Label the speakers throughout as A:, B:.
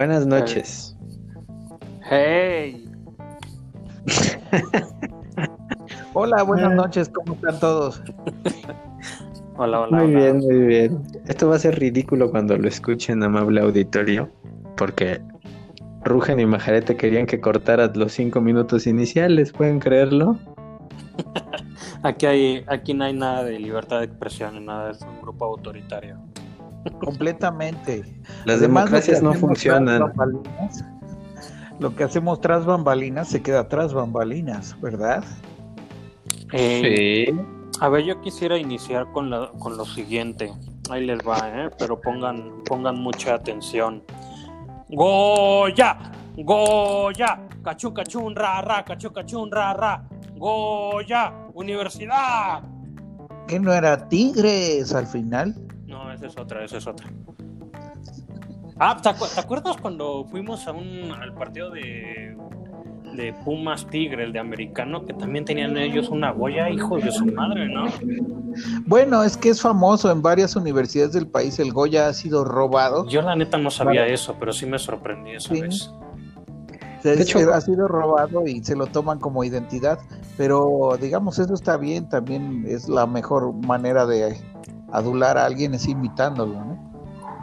A: Buenas noches.
B: Hey.
C: Hola, buenas noches, ¿cómo están todos?
B: Hola, hola.
A: Muy
B: hola.
A: bien, muy bien. Esto va a ser ridículo cuando lo escuchen, amable auditorio, porque Rugen y Majarete querían que cortaras los cinco minutos iniciales, ¿pueden creerlo?
B: Aquí, hay, aquí no hay nada de libertad de expresión, nada, es un grupo autoritario.
C: Completamente.
A: Las
C: Además,
A: democracias no funcionan.
C: Lo que hacemos tras bambalinas se queda tras bambalinas, ¿verdad?
B: Eh,
A: Sí.
B: A ver, yo quisiera iniciar con, la, con lo siguiente. Ahí les va, ¿eh? Pero pongan, pongan mucha atención. Goya, Goya, cachun, cachun, ra, ra, cachun, cachun, ra, ra. Goya, universidad.
C: Que no era Tigres al final.
B: Esa es otra, esa es otra. Ah, ¿te, acu- te acuerdas cuando fuimos a un, al partido de, de Pumas Tigre, el de americano, que también tenían ellos una Goya, hijos de su madre, ¿no?
C: Bueno, es que es famoso en varias universidades del país. El Goya ha sido robado.
B: Yo la neta no sabía
C: Vale.
B: eso, pero sí me sorprendí esa
C: Sí.
B: vez.
C: Se-
A: De hecho-
C: ha sido robado y se lo toman como identidad. Pero digamos, eso está bien. También es la mejor manera de adular a alguien, es imitándolo, ¿no?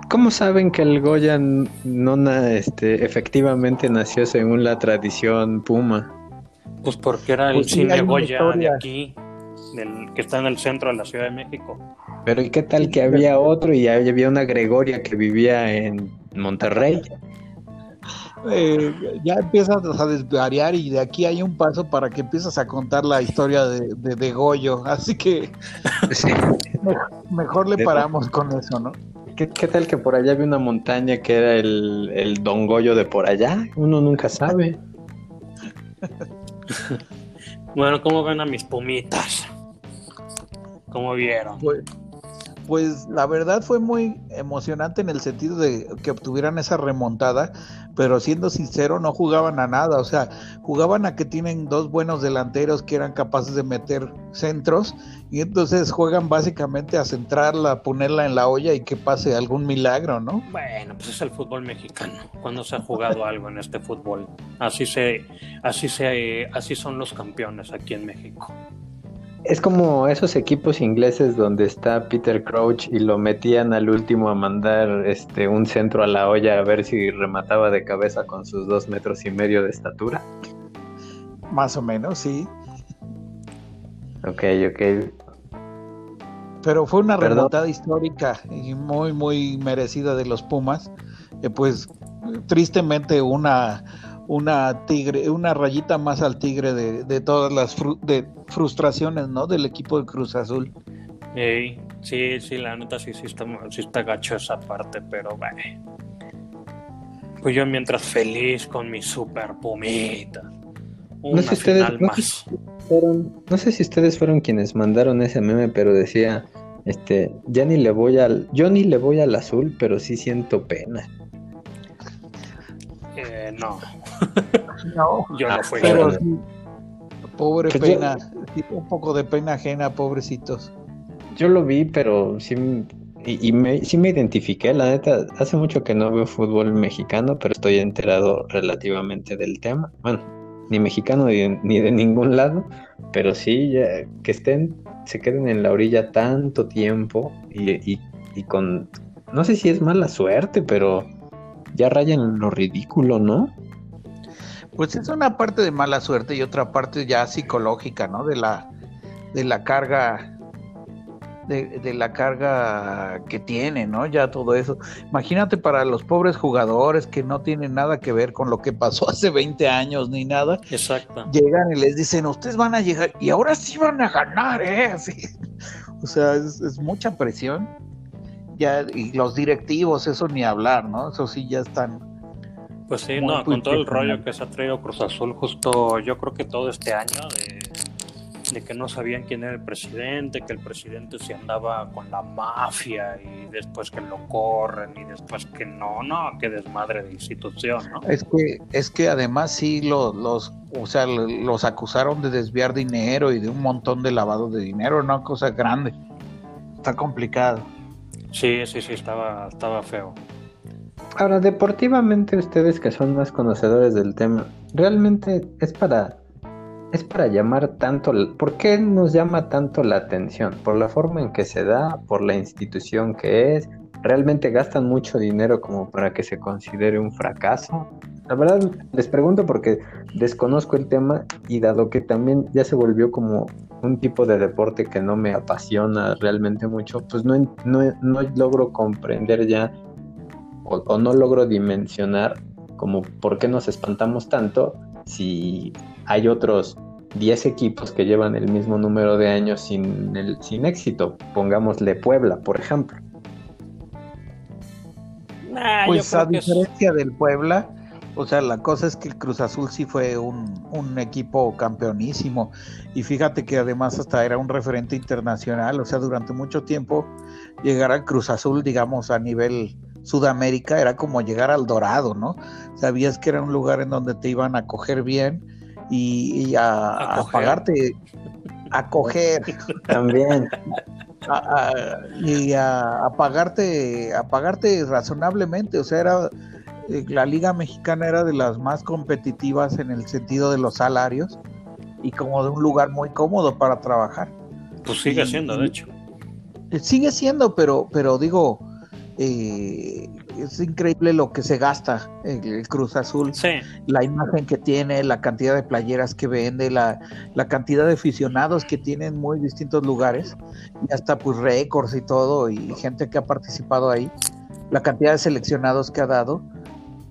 A: ¿Cómo saben que el Goya no na- este, efectivamente nació según la tradición Puma?
B: Pues porque era el
C: Pues sí,
B: cine Goya de aquí, del, que está en el centro de la Ciudad de México.
A: Pero ¿y qué tal que había otro y había una Gregoria que vivía en Monterrey?
C: Eh, ya empiezas a desvariar y de aquí hay un paso para que empiezas a contar la historia de, de, de Goyo. Así que
A: Sí.
C: mejor le paramos con eso, ¿no?
A: ¿Qué, qué tal que por allá había una montaña que era el, el Don Goyo de por allá? Uno nunca sabe.
B: Bueno, ¿cómo ven a mis pumitas? ¿Cómo vieron?
C: Pues, pues la verdad fue muy emocionante en el sentido de que obtuvieran esa remontada, pero siendo sincero no jugaban a nada, o sea, jugaban a que tienen dos buenos delanteros que eran capaces de meter centros y entonces juegan básicamente a centrarla, ponerla en la olla y que pase algún milagro, ¿no?
B: Bueno, pues es el fútbol mexicano. Cuando se ha jugado algo en este fútbol, así se, así se, así son los campeones aquí en México.
A: Es como esos equipos ingleses donde está Peter Crouch y lo metían al último a mandar este un centro a la olla a ver si remataba de cabeza con sus dos metros y medio de estatura.
C: Más o menos, sí.
A: Ok, ok.
C: Pero fue una
A: Perdón.
C: remontada histórica y muy, muy merecida de los Pumas. Eh, pues tristemente una, una tigre, una rayita más al tigre de, de todas las fru- de frustraciones, ¿no? Del equipo de Cruz Azul.
B: Ey, sí, sí, la neta sí, sí está, sí está gacho esa parte, pero bueno. Pues yo mientras feliz con mi super pumita. Una
A: sé ustedes- no sé. Fueron- no sé si ustedes fueron quienes mandaron ese meme, pero decía, este, ya ni le voy al, yo ni le voy al azul, pero sí siento pena.
B: Eh, no,
C: No,
B: yo
A: Ah,
B: no fui.
C: pero
A: Claro.
C: sí, pobre
A: Pues yo-
C: pena, un poco de pena ajena, pobrecitos.
A: Yo lo vi, pero sí, y, y me, sí me identifiqué, la neta, hace mucho que no veo fútbol mexicano, pero estoy enterado relativamente del tema. Bueno, ni mexicano ni, ni de ningún lado, pero sí ya, que estén, se queden en la orilla tanto tiempo y, y- y con, no sé si es mala suerte, pero ya rayan lo ridículo, ¿no?
C: Pues es una parte de mala suerte y otra parte ya psicológica, ¿no? De la, de la carga, de, de la carga que tiene, ¿no? Ya todo eso. Imagínate para los pobres jugadores que no tienen nada que ver con lo que pasó hace 20 años ni nada,
B: Exacto.
C: llegan y les dicen, ustedes van a llegar y ahora sí van a ganar, ¿eh? Así. O sea, es, es mucha presión. Ya, y los directivos, eso ni hablar, ¿no? Eso sí ya están
B: Pues sí, no, con todo el rollo que se ha traído Cruz Azul, justo yo creo que todo este año de, de que no sabían quién era el presidente, que el presidente se andaba con la mafia y después que lo corren y después que no, no, qué desmadre de institución, ¿no?
C: Es que, es que además sí los, los, o sea, los acusaron de desviar dinero y de un montón de lavado de dinero, una cosa grande. Está complicado.
B: Sí, sí, sí, estaba, estaba feo.
A: Ahora, deportivamente, ustedes que son más conocedores del tema, ¿realmente es para es para llamar tanto, ¿por qué nos llama tanto la atención? ¿Por la forma en que se da? ¿Por la institución que es? ¿Realmente gastan mucho dinero como para que se considere un fracaso? La verdad, les pregunto porque desconozco el tema y dado que también ya se volvió como un tipo de deporte que no me apasiona realmente mucho, pues no, no, no logro comprender ya o, o no logro dimensionar como por qué nos espantamos tanto si hay otros 10 equipos que llevan el mismo número de años sin, el, sin éxito. Pongámosle Puebla, por ejemplo.
C: pues a diferencia del Puebla, o sea, la cosa es que el Cruz Azul sí fue un, un, equipo campeonísimo. Y fíjate que además hasta era un referente internacional. O sea, durante mucho tiempo llegar al Cruz Azul, digamos, a nivel Sudamérica, era como llegar al Dorado, ¿no? Sabías que era un lugar en donde te iban a coger bien y, a, pagarte, a coger.
A: También.
C: y a, pagarte, a pagarte razonablemente. O sea, era eh, la Liga Mexicana era de las más competitivas en el sentido de los salarios y como de un lugar muy cómodo para trabajar.
B: Pues sigue siendo, de hecho.
C: Sigue siendo, pero, pero digo, eh, es increíble lo que se gasta el, Cruz Azul, la imagen que tiene, la cantidad de playeras que vende, la, la cantidad de aficionados que tiene en muy distintos lugares, y hasta pues récords y todo, y gente que ha participado ahí, la cantidad de seleccionados que ha dado,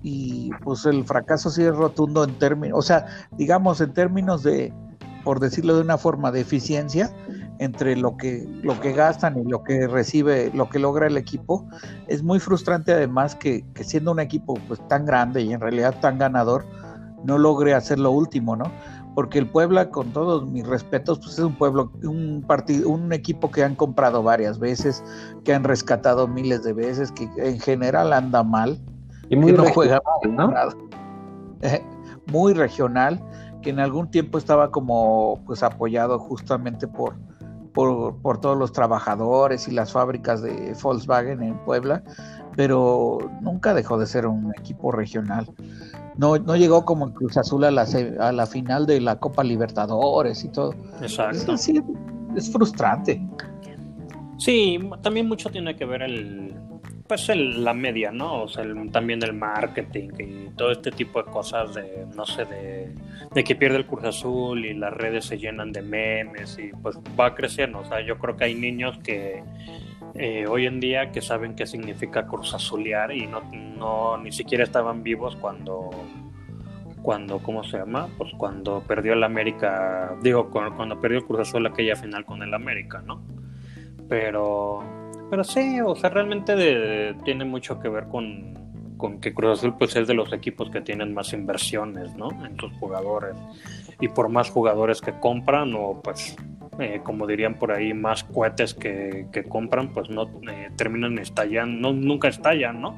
C: y pues el fracaso sí es rotundo en términos, o sea, digamos en términos de, por decirlo de una forma, de eficiencia, entre lo que, lo que gastan y lo que recibe, lo que logra el equipo, es muy frustrante además que, siendo un equipo pues tan grande y en realidad tan ganador, no logre hacer lo último, ¿no? Porque el Puebla, con todos mis respetos, pues es un pueblo, un partido, un equipo que han comprado varias veces, que han rescatado miles de veces, que en general anda mal,
A: y muy no juega
C: ¿no? muy regional, que en algún tiempo estaba como pues apoyado justamente por por, todos los trabajadores y las fábricas de Volkswagen en Puebla, pero nunca dejó de ser un equipo regional. No, no llegó como Cruz Azul a la, a la final de la Copa Libertadores y todo.
B: Exacto.
C: Es, es frustrante.
B: Sí, también mucho tiene que ver el, pues el, la media, ¿no? O sea, también el marketing y todo este tipo de cosas de, no sé, de, que pierde el Cruz Azul y las redes se llenan de memes y pues va creciendo. O sea, yo creo que hay niños que eh, hoy en día que saben qué significa Cruz Azulear y no, no ni siquiera estaban vivos cuando cuando, ¿cómo se llama? Pues cuando perdió el América, digo, cuando, cuando perdió el Cruz Azul aquella final con el América, ¿no? Pero pero sí, o sea, realmente tiene mucho que ver con, que Cruz Azul pues es de los equipos que tienen más inversiones, ¿no? En sus jugadores. Y por más jugadores que compran o pues, eh, como dirían por ahí, más cohetes que, compran, pues no eh, terminan estallando, no, nunca estallan, ¿no?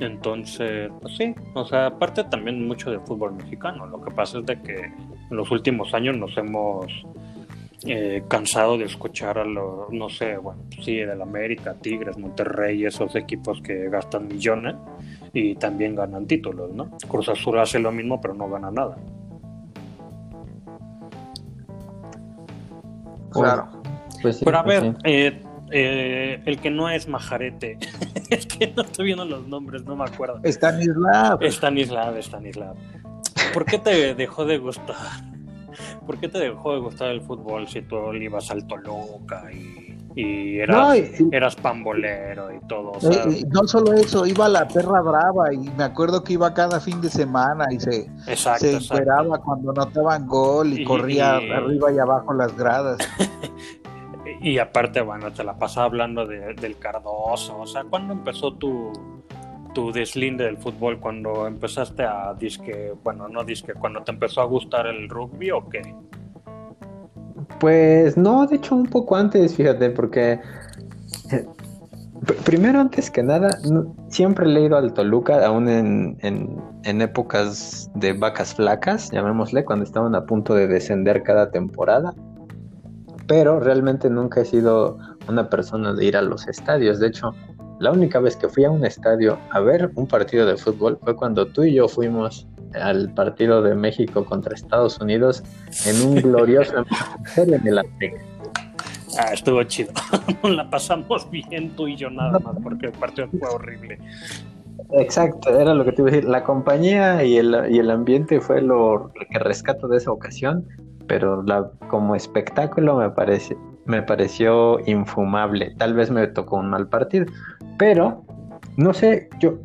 B: Entonces, pues sí, o sea, aparte también mucho de fútbol mexicano. Lo que pasa es de que en los últimos años nos hemos eh, cansado de escuchar a los, no sé, bueno, sí, del América, Tigres, Monterrey, esos equipos que gastan millones y también ganan títulos, ¿no? Cruz Azul hace lo mismo, pero no gana nada.
C: Claro.
B: Pues pero a pues ver, eh, eh, el que no es Majarete, es que no estoy viendo los nombres, no me acuerdo.
C: Stanislav.
B: Stanislav, Stanislav. ¿Por qué te dejó de gustar? ¿por qué te dejó de gustar el fútbol si tú ibas al Toluca y, y eras, eras pambolero y todo?
C: Eh, no solo eso, iba a la perra brava y me acuerdo que iba cada fin de semana y se, se esperaba cuando notaban gol y, corría arriba y abajo las gradas.
B: y aparte, bueno, te la pasaba hablando del Cardoso, o sea, ¿cuándo empezó tu tu deslinde del fútbol cuando empezaste a disque, bueno, no disque, cuando te empezó a gustar el rugby o qué?
A: Pues no, de hecho un poco antes, fíjate, porque eh, primero antes que nada, siempre he leído al Toluca, aún en, en, épocas de vacas flacas, llamémosle, cuando estaban a punto de descender cada temporada. Pero realmente nunca he sido una persona de ir a los estadios. De hecho, La única vez que fui a un estadio a ver un partido de fútbol fue cuando tú y yo fuimos al partido de México contra Estados Unidos en un glorioso en el Azteca.
B: Ah, estuvo chido. la pasamos bien tú y yo nada más porque el partido fue horrible.
A: Exacto, era lo que te iba a decir. La compañía y el, y el ambiente fue lo que rescato de esa ocasión, pero la, como espectáculo me, parece, me pareció infumable. Tal vez me tocó un mal partido, pero no sé, yo,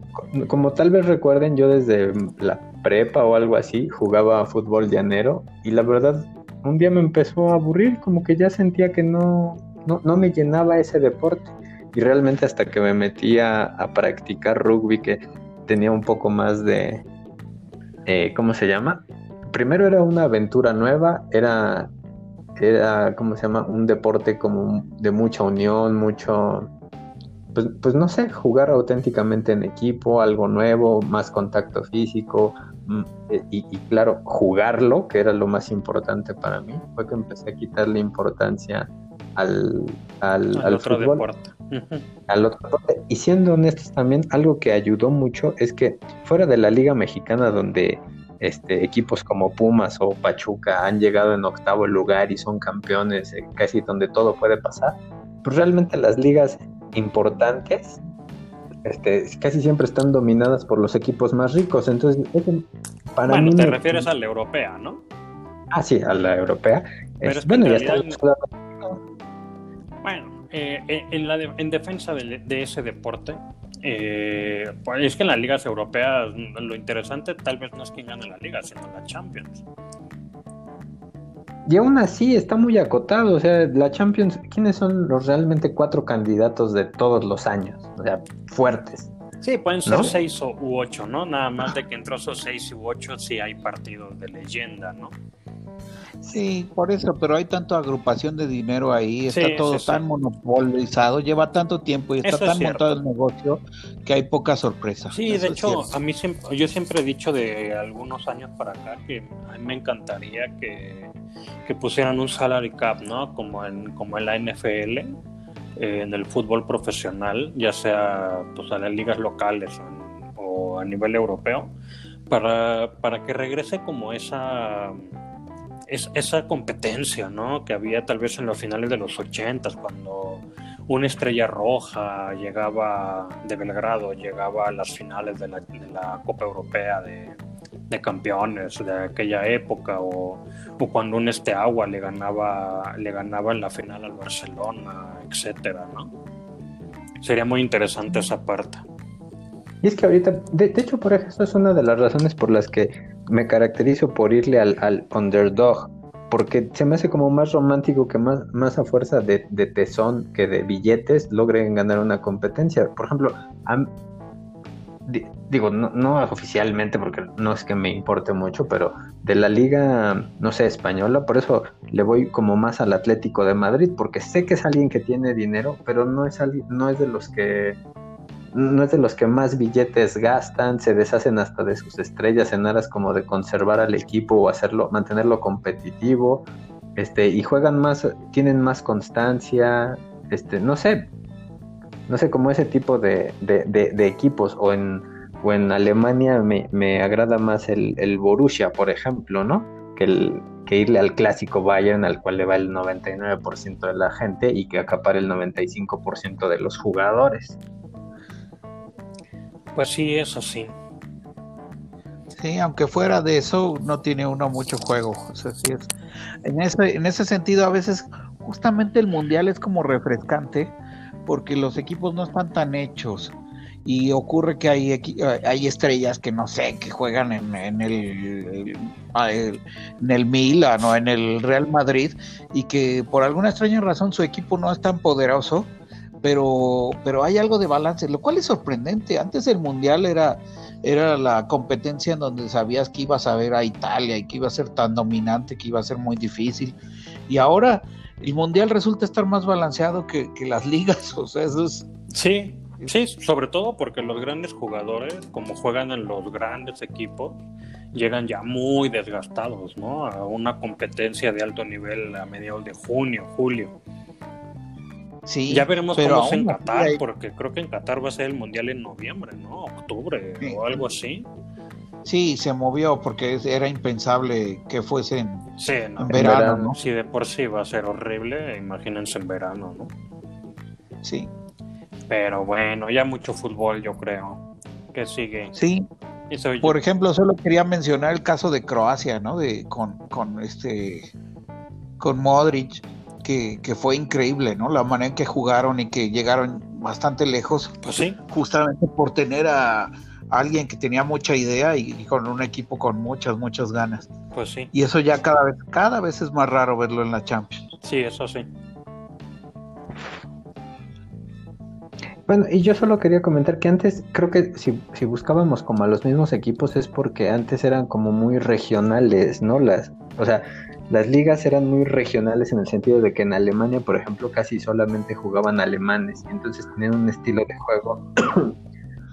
A: como tal vez recuerden, yo desde la prepa o algo así jugaba fútbol llanero y la verdad un día me empezó a aburrir, como que ya sentía que no, no, me llenaba ese deporte. Y realmente hasta que me metí a, practicar rugby, que tenía un poco más de, eh, ¿cómo se llama? Primero era una aventura nueva, era, era, ¿cómo se llama? Un deporte como de mucha unión, mucho, pues, pues, no sé, jugar auténticamente en equipo, algo nuevo, más contacto físico, mm, eh, y, claro, jugarlo, que era lo más importante para mí, fue que empecé a quitarle importancia al, al, otro deporte. Al otro deporte. Y siendo honestos también, algo que ayudó mucho es que fuera de la Liga Mexicana, donde este, equipos como Pumas o Pachuca han llegado en octavo lugar y son campeones, eh, casi donde todo puede pasar, pues realmente las ligas importantes este, casi siempre están dominadas por los equipos más ricos. Entonces,
B: para bueno, te refieres a la europea, ¿no?
A: Ah, sí, a la europea.
B: bueno, ya está. Bueno, eh, eh, en, la en defensa de, ese deporte, eh, pues es que en las ligas europeas lo interesante tal vez no es quién gane la liga, sino la Champions.
A: Y aún así está muy acotado, o sea, la Champions, ¿quiénes son los realmente cuatro candidatos de todos los años? O sea, fuertes.
B: Sí, pueden ser seis o, u ocho, ¿no? Nada más de que entre esos seis u ocho sí hay partidos de leyenda, ¿no?
C: Sí, por eso, pero hay tanta agrupación de dinero ahí, está todo tan monopolizado, lleva tanto tiempo y está tan montado el negocio que hay poca sorpresa.
B: Sí, de hecho, a mí siempre, yo siempre he dicho de algunos años para acá que a mí me encantaría que, pusieran un salary cap, ¿no? Como en, como en la NFL, eh, en el fútbol profesional, ya sea pues, a las ligas locales o, a nivel europeo, para, para que regrese como esa es, esa competencia, ¿no? Que había tal vez en los finales de los 80 cuando una estrella roja llegaba de Belgrado, llegaba a las finales de la, de Copa Europea de, de, campeones de aquella época, o, cuando un este agua le ganaba, le ganaba en la final al Barcelona, etcétera, ¿no? Sería muy interesante esa parte.
A: Y es que ahorita, de, hecho, por ejemplo, es una de las razones por las que me caracterizo por irle al, underdog, porque se me hace como más romántico que más, más a fuerza de, tesón que de billetes logren ganar una competencia. Por ejemplo, digo, no, no, oficialmente porque no es que me importe mucho, pero de la liga, no sé, española, por eso le voy como más al Atlético de Madrid, porque sé que es alguien que tiene dinero, pero no es, no es de los que no es de los que más billetes gastan, se deshacen hasta de sus estrellas en aras como de conservar al equipo o hacerlo, mantenerlo competitivo, este, y juegan más, tienen más constancia, este, no sé, no sé, como ese tipo de, equipos, o en, o en Alemania me, agrada más el, el, Borussia, por ejemplo, ¿no? Que, el, que irle al clásico Bayern, al cual le va el 99% de la gente y que acapare el 95% de los jugadores.
B: Pues sí, eso sí.
C: Sí, aunque fuera de eso, no tiene uno mucho juego. En, ese, en ese sentido, a veces justamente el mundial es como refrescante porque los equipos no están tan hechos y ocurre que hay, hay estrellas que no sé, que juegan en, en el, en el Milan o en el Real Madrid y que por alguna extraña razón su equipo no es tan poderoso pero, pero hay algo de balance, lo cual es sorprendente. Antes el Mundial era, era la competencia en donde sabías que ibas a ver a Italia y que iba a ser tan dominante, que iba a ser muy difícil. Y ahora el Mundial resulta estar más balanceado que, las ligas, o sea, eso es...
B: Sí, sí, sobre todo porque los grandes jugadores, como juegan en los grandes equipos, llegan ya muy desgastados, ¿no? A una competencia de alto nivel a mediados de junio, julio. Sí, ya veremos cómo es en Qatar, porque creo que en Qatar va a ser el mundial en noviembre, ¿no? Octubre o algo así.
C: Sí, se movió porque era impensable que fuese en,
B: verano, verano, ¿no? Si de por sí va a ser horrible, imagínense en verano, ¿no?
C: Sí.
B: Pero bueno, ya mucho fútbol, yo creo. Que sigue.
C: Sí. Por ejemplo, solo quería mencionar el caso de Croacia, ¿no? De con, con este con Modric, que, que, fue increíble, ¿no? La manera en que jugaron y que llegaron bastante lejos.
B: Pues sí.
C: Justamente por tener a, alguien que tenía mucha idea y, con un equipo con muchas, muchas ganas.
B: Pues sí.
C: Y eso ya cada vez, cada vez es más raro verlo en la Champions.
B: Sí, eso sí.
A: Bueno, y yo solo quería comentar que antes creo que si, si, buscábamos como a los mismos equipos es porque antes eran como muy regionales, ¿no? Las, o sea, las ligas eran muy regionales en el sentido de que en Alemania, por ejemplo, casi solamente jugaban alemanes, y entonces tenían un estilo de juego,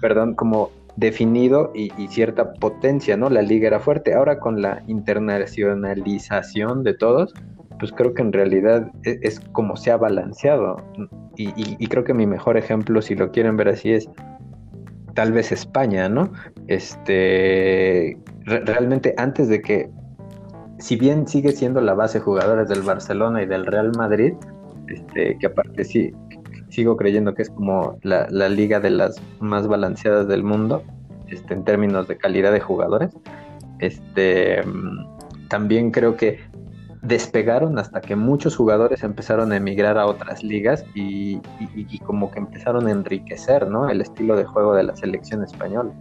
A: perdón, como definido y, y, cierta potencia, ¿no? La liga era fuerte. Ahora con la internacionalización de todos, pues creo que en realidad e, es, como se ha balanceado. Y, creo que mi mejor ejemplo, si lo quieren ver así, es tal vez España, ¿no? Este, realmente antes de que, si bien sigue siendo la base de jugadores del Barcelona y del Real Madrid, este, que aparte sí, sigo creyendo que es como la, la liga de las más balanceadas del mundo, este, en términos de calidad de jugadores. Este, también creo que despegaron hasta que muchos jugadores empezaron a emigrar a otras ligas y, como que empezaron a enriquecer ¿no? el estilo de juego de la selección española.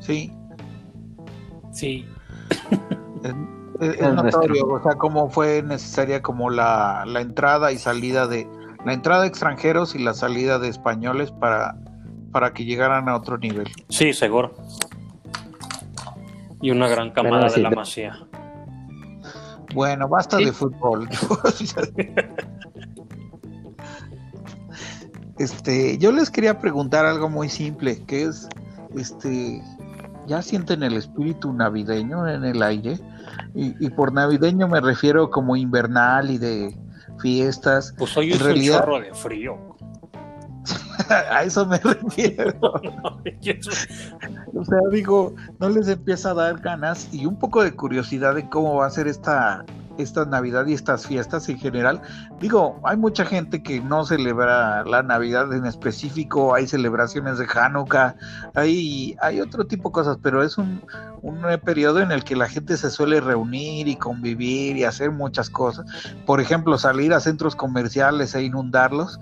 C: Sí.
B: Sí.
C: Es, notorio, o sea, cómo fue necesaria como la, la, entrada y salida de la entrada de extranjeros y la salida de españoles para, para que llegaran a otro nivel.
B: Sí, seguro. Y una gran camada de la masía.
C: Bueno, basta de fútbol. este, yo les quería preguntar algo muy simple, que es, este, ¿ya sienten el espíritu navideño en el aire? Y, por navideño me refiero como invernal y de fiestas.
B: Pues hoy es un chorro de frío.
C: a eso me refiero. o sea, digo, no les empieza a dar ganas y un poco de curiosidad de cómo va a ser esta, esta Navidad y estas fiestas en general. Digo, hay mucha gente que no celebra la Navidad en específico, hay celebraciones de Hanukkah, hay, hay otro tipo de cosas, pero es un, un periodo en el que la gente se suele reunir y convivir y hacer muchas cosas. Por ejemplo, salir a centros comerciales e inundarlos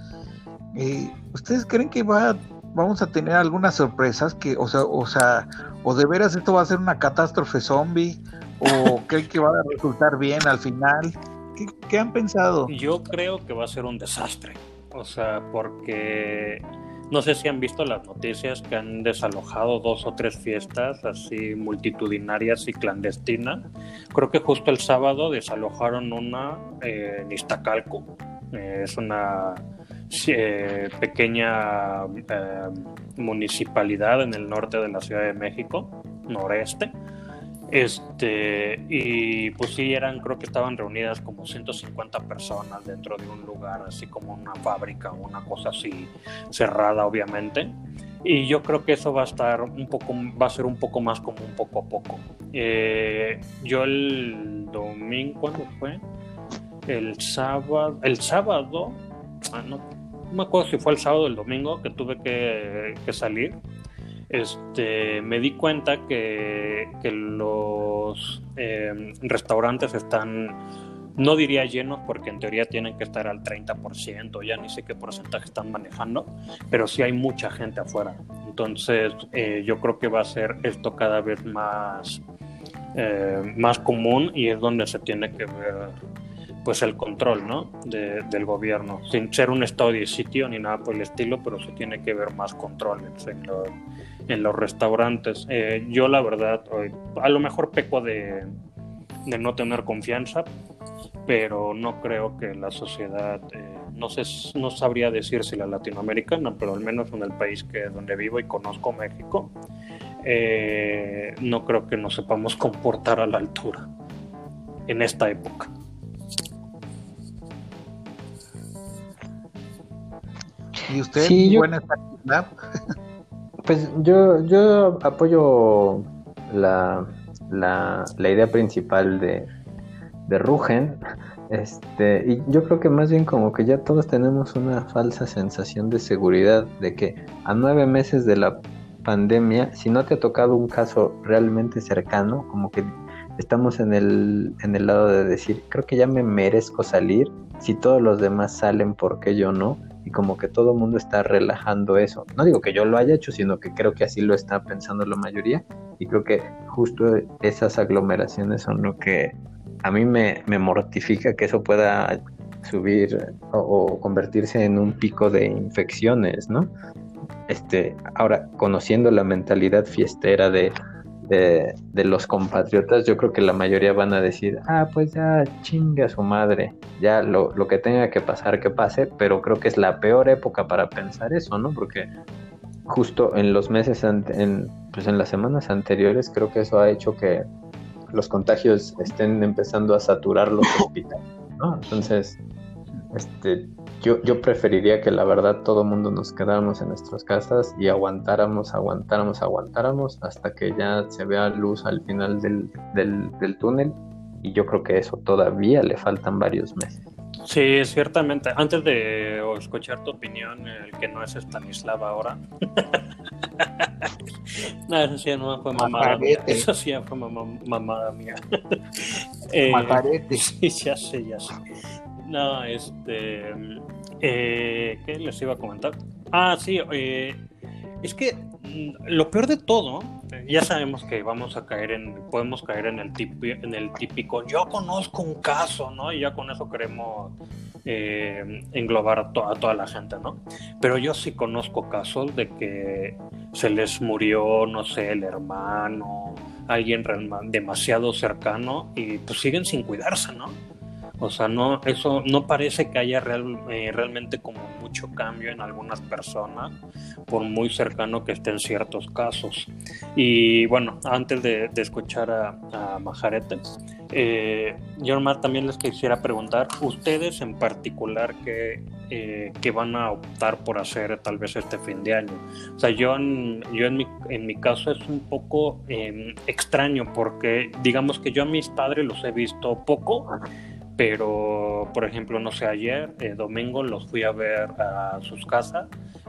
C: eh, ¿Ustedes creen que va, vamos a tener algunas sorpresas? Que, o sea, o sea, o de veras esto va a ser una catástrofe zombie, o creen que va a resultar bien al final. ¿Qué, han pensado?
B: Yo creo que va a ser un desastre. O sea, porque no sé si han visto las noticias que han desalojado dos o tres fiestas así multitudinarias y clandestinas. Creo que justo el sábado desalojaron una en Iztacalco. Eh, es una eh, pequeña eh, municipalidad en el norte de la Ciudad de México, noreste. Este, y pues sí, eran, creo que estaban reunidas como 150 personas dentro de un lugar, así como una fábrica o una cosa así cerrada, obviamente. Y yo creo que eso va a estar un poco, va a ser un poco más como un poco a poco. Eh, yo el domingo, ¿cuándo fue? El sábado, el sábado, ah, no, no me acuerdo si fue el sábado o el domingo que tuve que, salir, este, me di cuenta que, los em, restaurantes están, no diría llenos porque en teoría tienen que estar al 30%, ya ni sé qué porcentaje están manejando, pero sí hay mucha gente afuera. Entonces eh, yo creo que va a ser esto cada vez más, eh, más común y es donde se tiene que ver pues el control ¿no? del gobierno, sin ser un estado de sitio ni nada por el estilo, pero se tiene que ver más controles en, en los restaurantes. Eh, yo la verdad, a lo mejor peco de, de, no tener confianza, pero no creo que la sociedad, eh, no, sé, no sabría decir si la latinoamericana, pero al menos en el país que, donde vivo y conozco México, eh, no creo que nos sepamos comportar a la altura en esta época.
C: ¿Y usted,
A: Sí, yo-
C: buena?
A: Pues yo, yo apoyo la, la, la idea principal de, de Rugen. Este, y yo creo que más bien como que ya todos tenemos una falsa sensación de seguridad de que a nueve meses de la pandemia, si no te ha tocado un caso realmente cercano, como que estamos en el, en el lado de decir, creo que ya me merezco salir, si todos los demás salen, ¿por qué yo no? Y como que todo el mundo está relajando eso. No digo que yo lo haya hecho, sino que creo que así lo está pensando la mayoría. Y creo que justo esas aglomeraciones son lo que a mí me, me mortifica que eso pueda subir o, o convertirse en un pico de infecciones, ¿no? Este, ahora, conociendo la mentalidad fiestera de, de, de los compatriotas, yo creo que la mayoría van a decir, ah, pues ya chinga su madre, ya lo, lo que tenga que pasar, que pase, pero creo que es la peor época para pensar eso, ¿no? Porque justo en los meses, ante- en, pues en las semanas anteriores, creo que eso ha hecho que los contagios estén empezando a saturar los hospitales, ¿no? Entonces, este, yo, yo preferiría que la verdad todo el mundo nos quedáramos en nuestras casas y aguantáramos, aguantáramos, aguantáramos hasta que ya se vea luz al final del, del, del túnel. Y yo creo que eso todavía le faltan varios meses.
B: Sí, ciertamente. Antes de escuchar tu opinión, el que no es Stanislav ahora. no, eso sí no fue mamada mía. Eso sí fue mamá- mamada mía. Eh. Sí, ya sé, ya sé. No, este. eh, ¿Qué les iba a comentar? Ah, sí, eh, es que mm, lo peor de todo, ya sabemos que vamos a caer en, podemos caer en el, tipi- en el típico, yo conozco un caso, ¿no? Y ya con eso queremos eh, englobar a, to- a toda la gente, ¿no? Pero yo sí conozco casos de que se les murió, no sé, el hermano, alguien demasiado cercano y pues siguen sin cuidarse, ¿no? O sea, no, eso no parece que haya real- eh, realmente como mucho cambio en algunas personas, por muy cercano que estén ciertos casos. Y bueno, antes de, de escuchar a, a Majarete, eh, yo nomás también les quisiera preguntar, ustedes en particular, ¿qué, eh, qué van a optar por hacer tal vez este fin de año? O sea, yo en, yo en, mi, en mi caso es un poco eh, extraño porque digamos que yo a mis padres los he visto poco, pero por ejemplo, no sé, ayer, eh, domingo, los fui a ver a sus casas,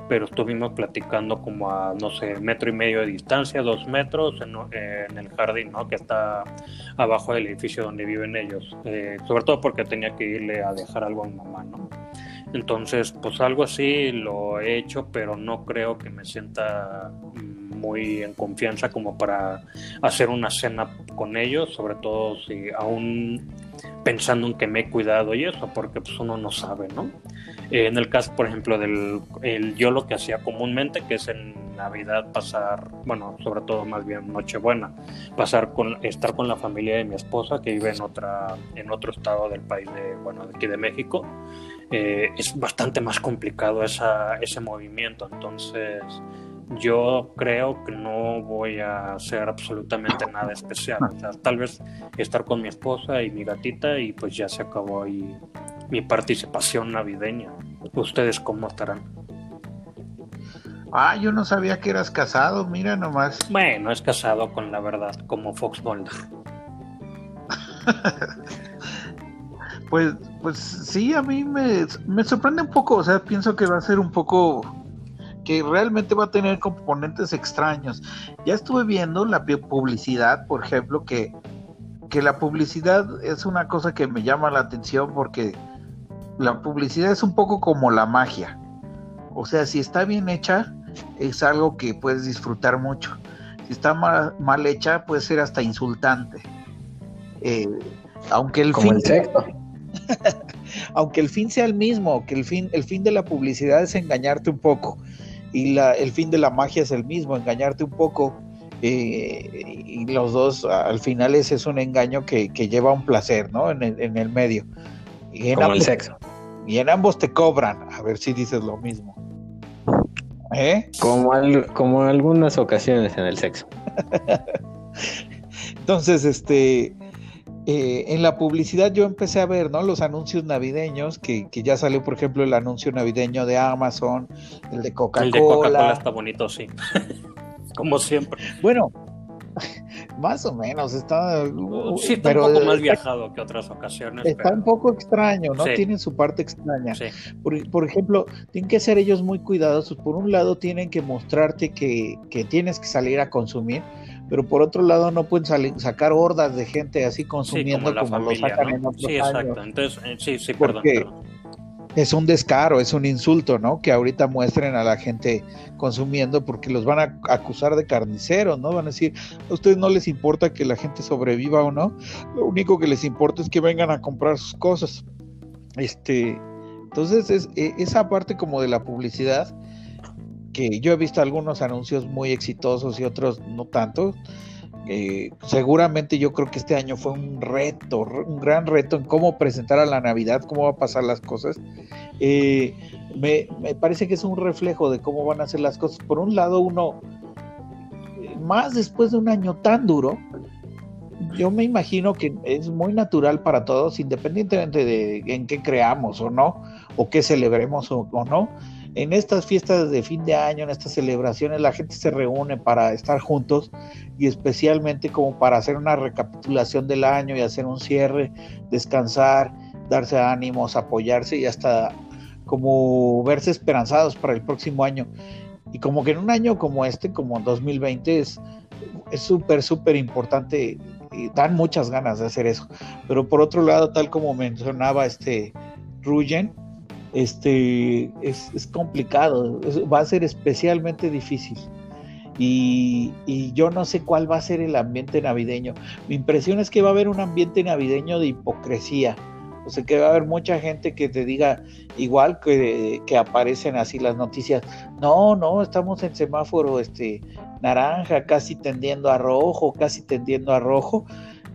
B: pero estuvimos platicando como a, no sé, metro y medio de distancia, dos metros en, en el jardín, ¿no? Que está abajo del edificio donde viven ellos, eh, sobre todo porque tenía que irle a dejar algo a mi mamá, ¿no? Entonces, pues algo así lo he hecho, pero no creo que me sienta muy en confianza como para hacer una cena con ellos, sobre todo si aún pensando en que me he cuidado y eso, porque pues uno no sabe, ¿no? Eh, en el caso, por ejemplo, del el, yo lo que hacía comúnmente, que es en Navidad pasar, bueno, sobre todo más bien Nochebuena, pasar con, estar con la familia de mi esposa que vive en otra, en otro estado del país de, bueno, de aquí de México, eh, es bastante más complicado esa, ese movimiento, entonces yo creo que no voy a hacer absolutamente nada especial. O sea, tal vez estar con mi esposa y mi gatita y pues ya se acabó ahí mi participación navideña. ¿Ustedes cómo estarán?
C: Ah, yo no sabía que eras casado, mira nomás.
B: Bueno, es casado con la verdad, como Fox Mulder.
C: Pues, pues sí, a mí me, me sorprende un poco, o sea, pienso que va a ser un poco que realmente va a tener componentes extraños. Ya estuve viendo la publicidad, por ejemplo, que, que la publicidad es una cosa que me llama la atención porque la publicidad es un poco como la magia. O sea, si está bien hecha, es algo que puedes disfrutar mucho. Si está mal, mal hecha, puede ser hasta insultante. Eh, aunque el
A: como
C: fin
A: el
C: aunque el fin sea el mismo, que el fin, el fin de la publicidad es engañarte un poco y la, el fin de la magia es el mismo, engañarte un poco. Eh, y los dos, al final ese es un engaño que, que lleva un placer, ¿no? En el, en el medio. Y en
A: como
C: ambos,
A: el sexo.
C: Y en ambos te cobran, a ver si dices lo mismo. ¿Eh?
A: Como, al, como algunas ocasiones en el sexo.
C: Entonces, este, eh, en la publicidad yo empecé a ver, ¿no? Los anuncios navideños, que, que ya salió, por ejemplo, el anuncio navideño de Amazon, el de Coca-Cola. El de Coca-Cola
B: está bonito, sí. Como siempre.
C: Bueno, más o menos, está...
B: Sí, está un poco más viajado que otras ocasiones.
C: Está un poco extraño, ¿no? Tienen su parte extraña. Por, por, ejemplo, tienen que ser ellos muy cuidadosos. Por un lado, tienen que mostrarte que, que tienes que salir a consumir, pero por otro lado no pueden salir, sacar hordas de gente así consumiendo como, lo sacan en otros
B: Sí, exacto. Entonces, eh, sí, sí, perdón,
C: Es un descaro, es un insulto, ¿no? Que ahorita muestren a la gente consumiendo porque los van a acusar de carniceros, ¿no? Van a decir, a ustedes no les importa que la gente sobreviva o no, lo único que les importa es que vengan a comprar sus cosas. Este, entonces, es, e, esa parte como de la publicidad, que yo he visto algunos anuncios muy exitosos y otros no tanto. Eh, seguramente yo creo que este año fue un reto, un gran reto en cómo presentar a la Navidad, cómo va a pasar las cosas. Eh, me, parece que es un reflejo de cómo van a ser las cosas. Por un lado, uno, más después de un año tan duro, yo me imagino que es muy natural para todos, independientemente de en qué creamos o no, o qué celebremos o no, en estas fiestas de fin de año, en estas celebraciones, la gente se reúne para estar juntos y especialmente como para hacer una recapitulación del año y hacer un cierre, descansar, darse ánimos, apoyarse y hasta como verse esperanzados para el próximo año. Y como que en un año como este, como 2020, es súper, súper importante y dan muchas ganas de hacer eso. Pero por otro lado, tal como mencionaba este Ruyen, este, es, complicado, va a ser especialmente difícil. Y, yo no sé cuál va a ser el ambiente navideño. Mi impresión es que va a haber un ambiente navideño de hipocresía. O sea, que va a haber mucha gente que te diga, igual que, que aparecen así las noticias, no, no, estamos en semáforo este, naranja, casi tendiendo a rojo, casi tendiendo a rojo,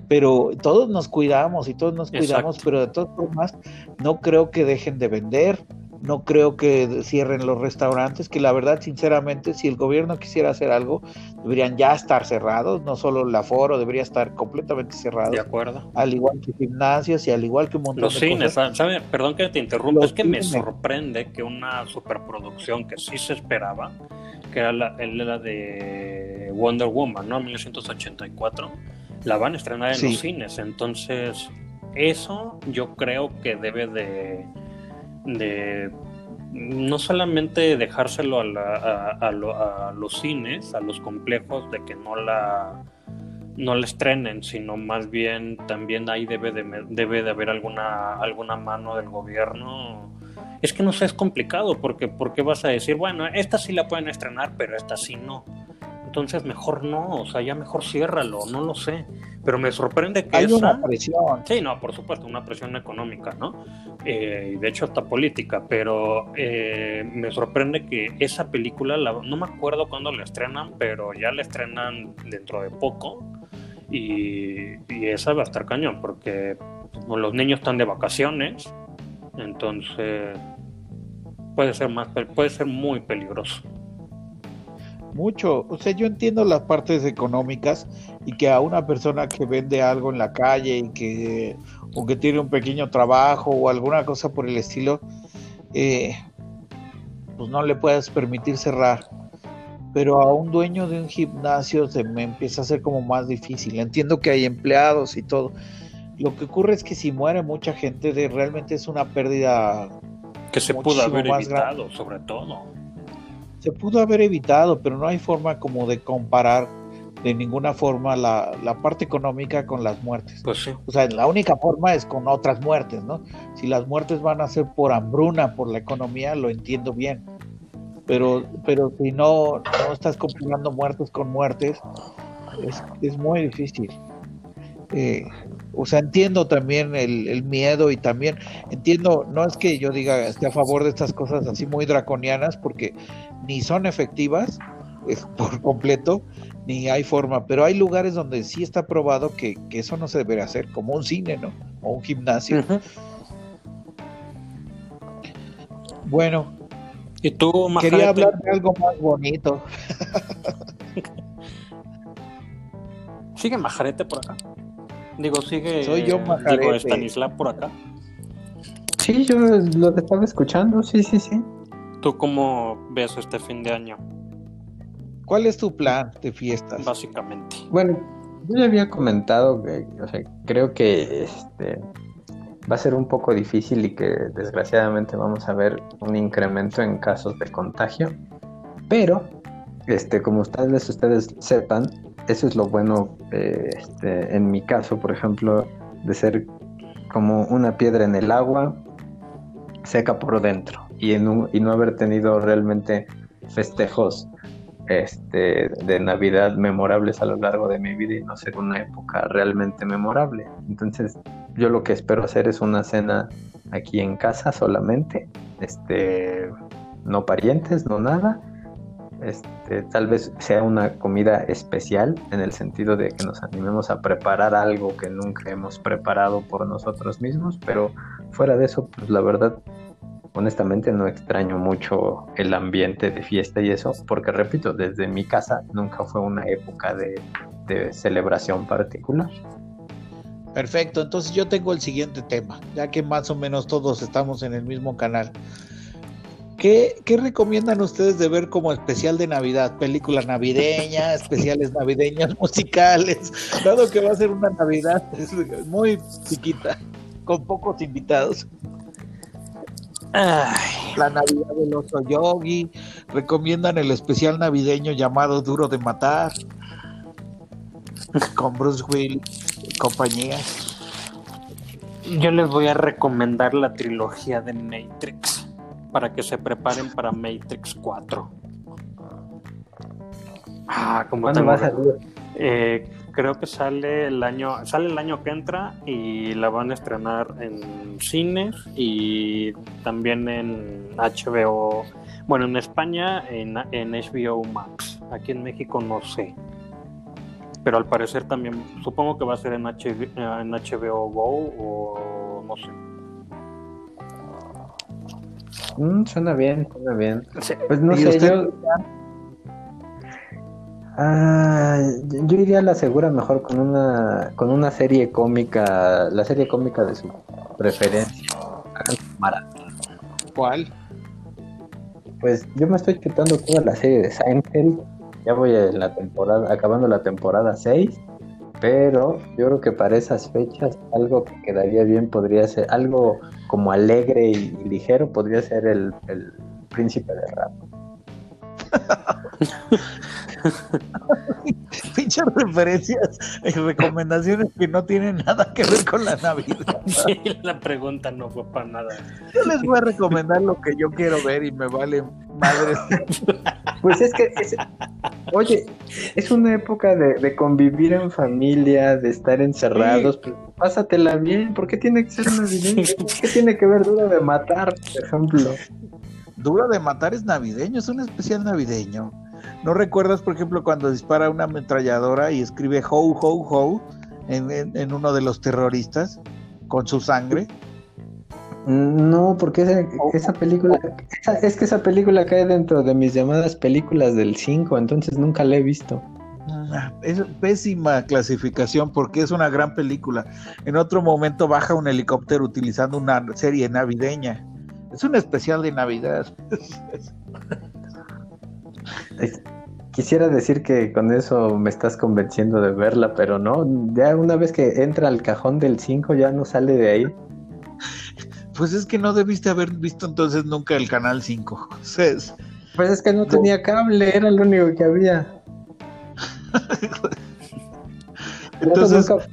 C: pero todos nos cuidamos y todos nos cuidamos, pero de todas formas no creo que dejen de vender, no creo que cierren los restaurantes, que la verdad, sinceramente, si el gobierno quisiera hacer algo, deberían ya estar cerrados, no solo el aforo, debería estar completamente cerrado.
B: De acuerdo.
C: Al igual que gimnasios y al igual que un montón
B: Los cines, ¿sabes? Perdón que te interrumpa, es que me sorprende que una superproducción que sí se esperaba, que era la, la de Wonder Woman, ¿no? 1984 la van a estrenar en los cines. Entonces, eso yo creo que debe de, de no solamente dejárselo a, los cines, a los complejos, de que no la no la estrenen, sino más bien también ahí debe de, debe de haber alguna, alguna mano del gobierno. Es que no sé, es complicado, porque ¿por qué vas a decir, bueno, esta sí la pueden estrenar, pero esta sí no? Entonces mejor no, o sea, ya mejor ciérralo, no lo sé. Pero me sorprende que
C: Hay una presión.
B: Sí, no, por supuesto, una presión económica, ¿no? Eh, de hecho, hasta política, pero eh, me sorprende que esa película, no me acuerdo cuándo la estrenan, pero ya la estrenan dentro de poco. Y, y esa va a estar cañón, porque pues, los niños están de vacaciones, entonces puede ser más puede ser muy peligroso
C: mucho. O sea, yo entiendo las partes económicas y que a una persona que vende algo en la calle y que o que tiene un pequeño trabajo o alguna cosa por el estilo, eh, pues no le puedes permitir cerrar. Pero a un dueño de un gimnasio se me empieza a hacer como más difícil. Entiendo que hay empleados y todo. Lo que ocurre es que si muere mucha gente, de, realmente es una pérdida
B: que se pudo haber evitado, sobre todo
C: se pudo haber evitado, pero no hay forma como de comparar de ninguna forma la, parte económica con las muertes.
B: Pues sí.
C: O sea, la única forma es con otras muertes, ¿no? Si las muertes van a ser por hambruna, por la economía, lo entiendo bien. Pero, pero si no, no estás comparando muertes con muertes, es, es muy difícil. Eh, o sea, entiendo también el, miedo y también entiendo, no es que yo diga esté a favor de estas cosas así muy draconianas, porque ni son efectivas por completo, ni hay forma, pero hay lugares donde sí está probado que, eso no se debería hacer, como un cine, ¿no? O un gimnasio. Bueno.
B: ¿Y tú,
C: Quería hablar de algo más bonito.
B: ¿Sigue Majarete por acá? Digo, sigue.
C: Soy yo,
B: digo,
C: Majarete.
B: Stanislav por acá.
A: Sí, yo lo estaba escuchando, sí, sí, sí.
B: ¿Tú cómo ves este fin de año?
C: ¿Cuál es tu plan de fiestas?
B: Básicamente.
A: Bueno, yo ya había comentado que, o sea, creo que este va a ser un poco difícil y que desgraciadamente vamos a ver un incremento en casos de contagio, pero este, como ustedes ustedes sepan, eso es lo bueno, eh, este, en mi caso, por ejemplo, de ser como una piedra en el agua, seca por dentro, y, en un- y no haber tenido realmente festejos este, de Navidad memorables a lo largo de mi vida y no ser una época realmente memorable. Entonces, yo lo que espero hacer es una cena aquí en casa solamente, este, no parientes, no nada. Este, tal vez sea una comida especial en el sentido de que nos animemos a preparar algo que nunca hemos preparado por nosotros mismos, pero fuera de eso, pues la verdad, honestamente no extraño mucho el ambiente de fiesta y eso, porque repito, desde mi casa nunca fue una época de, de celebración particular.
C: Perfecto, entonces yo tengo el siguiente tema, ya que más o menos todos estamos en el mismo canal. ¿Qué, qué recomiendan ustedes de ver como especial de Navidad? Película navideña, especiales navideños musicales, dado que va a ser una Navidad muy chiquita, con pocos invitados.
B: Ay,
C: La Navidad del oso yogi, recomiendan el especial navideño llamado Duro de Matar, con Bruce Willis y compañía.
B: yo les voy a recomendar la trilogía de Matrix para que se preparen para Matrix 4. Ah, como
A: ¿Cuándo
B: tengo
A: va a salir?
B: Eh, creo que sale el año sale el año que entra y la van a estrenar en cines y también en HBO bueno en España en, en HBO Max aquí en México no sé pero al parecer también supongo que va a ser en, en HBO Go o no sé
A: Mm, suena bien, suena bien.
B: Sí.
A: Pues no
C: ¿Y
A: sé,
C: usted?
A: yo... Ah, yo iría a la segura mejor con una con una serie cómica, la serie cómica de su preferencia.
C: ¿Cuál?
A: Pues yo me estoy chutando toda la serie de Seinfeld. Ya voy en la temporada, acabando la temporada 6. Pero yo creo que para esas fechas algo que quedaría bien podría ser algo como alegre y ligero, podría ser el, el príncipe de rap.
C: Pinches referencias y recomendaciones que no tienen nada que ver con la Navidad.
B: Sí, la pregunta no fue para nada
C: Yo les voy a recomendar lo que yo quiero ver y me vale madre.
A: Pues es que, es- oye, es una época de, de convivir en familia, de estar encerrados, pues pásatela bien, ¿por qué tiene que ser navideño? ¿Qué tiene que ver duro de matar, por ejemplo?
C: Duro de matar es navideño, es un especial navideño. ¿No recuerdas, por ejemplo, cuando dispara una ametralladora y escribe ho, ho, ho en, en- en uno de los terroristas con su sangre?
A: No, porque esa, esa película, esa- es que esa película cae dentro de mis llamadas películas del 5, entonces nunca la he visto.
C: Ah, Es pésima clasificación porque es una gran película. En otro momento baja un helicóptero utilizando una serie navideña. Es un especial de Navidad.
A: Quisiera decir que con eso me estás convenciendo de verla, pero no, ya una vez que entra al cajón del 5 ya no sale de ahí.
C: Pues es que no debiste haber visto entonces nunca el canal 5. Es-
A: Pues es que no tenía cable, era lo único que había.
C: Entonces,
A: por eso nunca,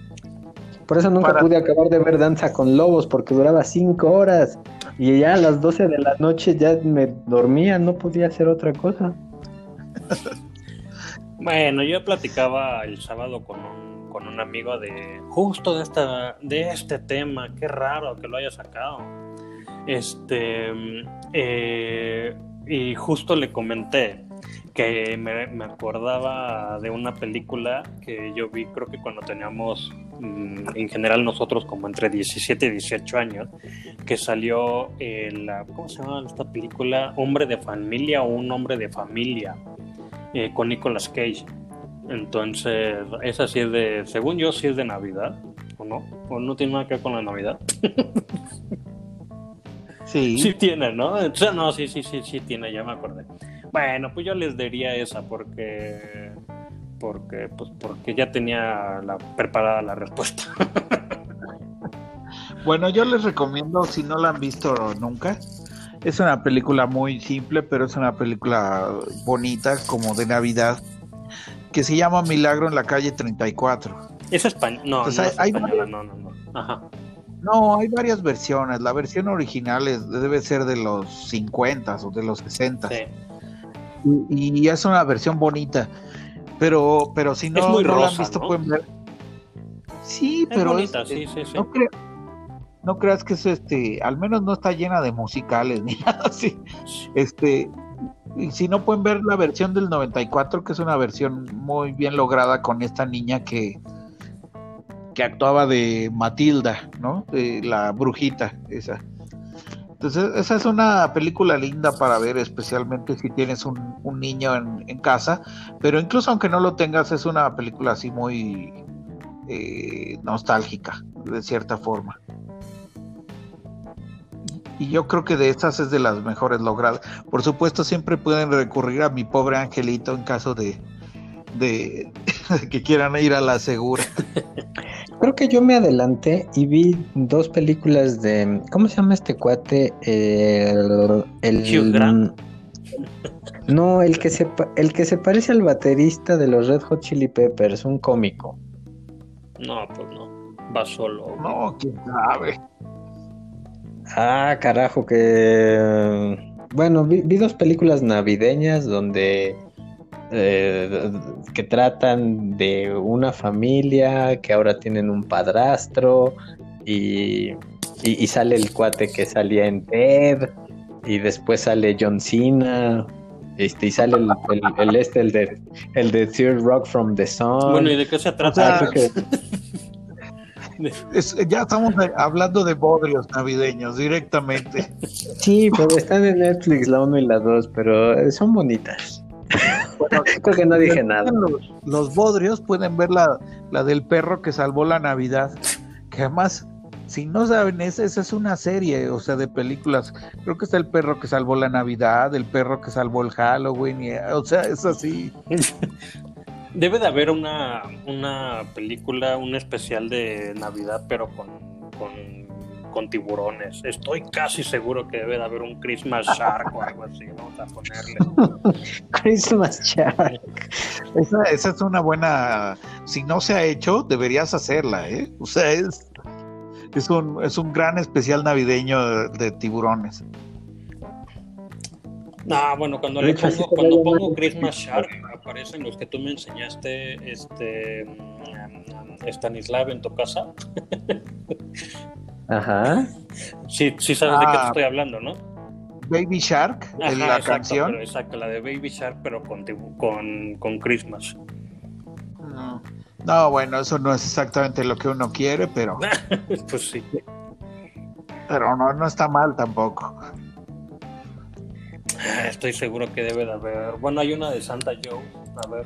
A: por eso nunca
C: para-
A: pude acabar de ver Danza con Lobos, porque duraba 5 horas. Y ya a las 12 de la noche ya me dormía, no podía hacer otra cosa.
B: Bueno, yo platicaba el sábado con un, con un amigo de justo de esta de este tema, qué raro que lo haya sacado. Este eh, y justo le comenté que me, me acordaba de una película que yo vi, creo que cuando teníamos mm, en general nosotros como entre 17 y 18 años, que salió en la, ¿cómo se llama esta película? Hombre de familia o un hombre de familia eh, con Nicolas Cage. Entonces, esa sí es de, según yo, sí es de Navidad. ¿O no? ¿O no tiene nada que ver con la Navidad?
C: Sí.
B: Sí tiene, ¿no? O sea, no, sí, sí, sí, sí tiene, ya me acordé. Bueno, pues yo les diría esa porque porque pues porque ya tenía la, preparada la respuesta.
C: Bueno, yo les recomiendo, si no la han visto nunca, es una película muy simple, pero es una película bonita, como de Navidad, que se llama Milagro en la calle 34.
B: Es español, no,
C: Pues
B: no es
C: hay
B: española, no, no, no. Ajá.
C: No, hay varias versiones. La versión original es- debe ser de los 50 o de los 60.
B: Sí.
C: Y, y es una versión bonita. Pero, pero si no,
B: Es muy
C: no la han
B: rosa,
C: visto,
B: ¿no?
C: pueden ver. Sí,
B: Es
C: pero
B: bonita,
C: es-
B: sí, sí, sí.
C: No, cre- no creas que es este, al menos no está llena de musicales ni nada así. Este, si no pueden ver la versión del 94, que es una versión muy bien lograda con esta niña que, que actuaba de Matilda, ¿no? De la brujita, esa. Entonces, esa es una película linda para ver, especialmente si tienes un, un niño en, en casa, pero incluso aunque no lo tengas, es una película así muy eh, nostálgica, de cierta forma. Y yo creo que de estas es de las mejores logradas. Por supuesto, siempre pueden recurrir a mi pobre angelito en caso de, de, de que quieran ir a la segura.
A: Creo que yo me adelanté y vi dos películas de. ¿Cómo se llama este cuate? El. el
B: Hugh Grant.
A: No, el que, se, pa- el que se parece al baterista de los Red Hot Chili Peppers, un cómico.
B: No, pues no. Va solo.
C: No, quién sabe.
A: Ah, carajo, que. Bueno, vi, vi dos películas navideñas donde. eh, que tratan de una familia que ahora tienen un padrastro y, y, y sale el cuate que salía en Ted y después sale John Cena este, y sale el, el, el este, el de, el de Third Rock from the Sun.
B: Bueno, ¿y de qué se trata?
A: Ah, que-
C: Es- ya estamos hablando de bodrios navideños directamente.
A: Sí, pero están en Netflix la 1 y la 2, pero son bonitas. Creo que no dije nada.
C: Los, los bodrios pueden ver la, la del perro que salvó la Navidad. Que además, si no saben, esa, esa es una serie, o sea, de películas. Creo que está el perro que salvó la Navidad, el perro que salvó el Halloween, y, o sea, es así.
B: Debe de haber una, una película, un especial de Navidad, pero con, con, con tiburones. Estoy casi seguro que debe de haber un Christmas Shark o algo así. Vamos a ponerle.
A: Christmas Shark.
C: Esa, esa es una buena. Si no se ha hecho, deberías hacerla, ¿eh? O sea, es, es, un, es un gran especial navideño de, de tiburones.
B: No, bueno, cuando le pongo, cuando pongo. Christmas Shark, aparecen los que tú me enseñaste, este mm, Stanislav en tu casa.
A: Ajá.
B: Sí, sí sabes de qué te
C: Ah.
B: estoy hablando, ¿no?
C: Baby Shark,
B: Ajá,
C: en la
B: exacto,
C: canción.
B: pero- exacto, la de Baby Shark, pero con, con, con Christmas.
C: No. No, bueno, eso no es exactamente lo que uno quiere, pero,
B: pues sí.
C: pero no, no está mal tampoco.
B: Estoy seguro que debe de haber. Bueno, hay una de Santa Joe. A ver.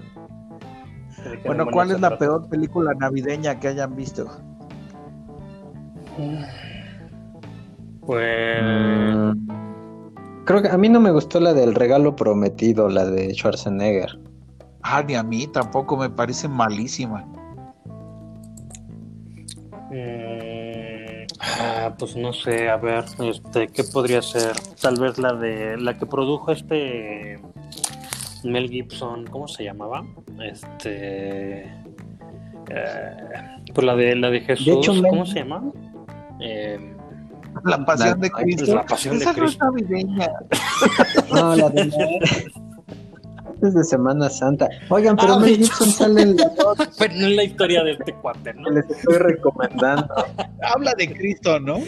B: ¿De qué
C: Bueno, ¿cuál es la peor película navideña que hayan visto?
B: Pues.
A: Creo que a mí no me gustó la del regalo prometido, la de Schwarzenegger.
C: Ah, ni a mí tampoco me parece malísima.
B: mm, ah, pues no sé, a ver, este, ¿qué podría ser? Tal vez la de la que produjo este Mel Gibson, ¿cómo se llamaba? Este, eh, pues la de la de Jesús,
A: hecho, Mel-
B: ¿cómo se llama? Eh,
C: La pasión
A: La-
C: de Cristo.
B: La Pasión de
C: Esa
B: Cristo.
C: navideña.
A: No, la de de Semana Santa. Oigan, pero
B: Ah,
A: Mel. Gibson sale en la
B: pero no es la historia de este cuate, ¿no?
A: que les estoy recomendando.
C: Habla de Cristo, ¿no?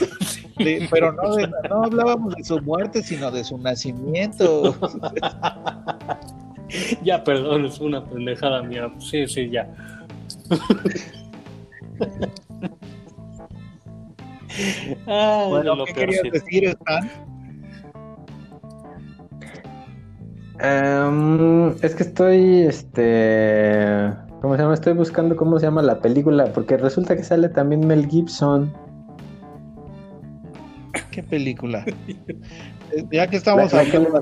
C: De- pero no, de- no hablábamos de su muerte, sino de su nacimiento.
B: Ya, perdón, es una pendejada mía. Sí, sí, ya. Ay,
C: Bueno,
B: lo
C: ¿qué querías decir, Stan?
A: Em, es que estoy, este, ¿Cómo se llama? Estoy buscando cómo se llama la película, porque resulta que sale también Mel Gibson.
C: ¿Qué película? Eh, ya que estamos haciendo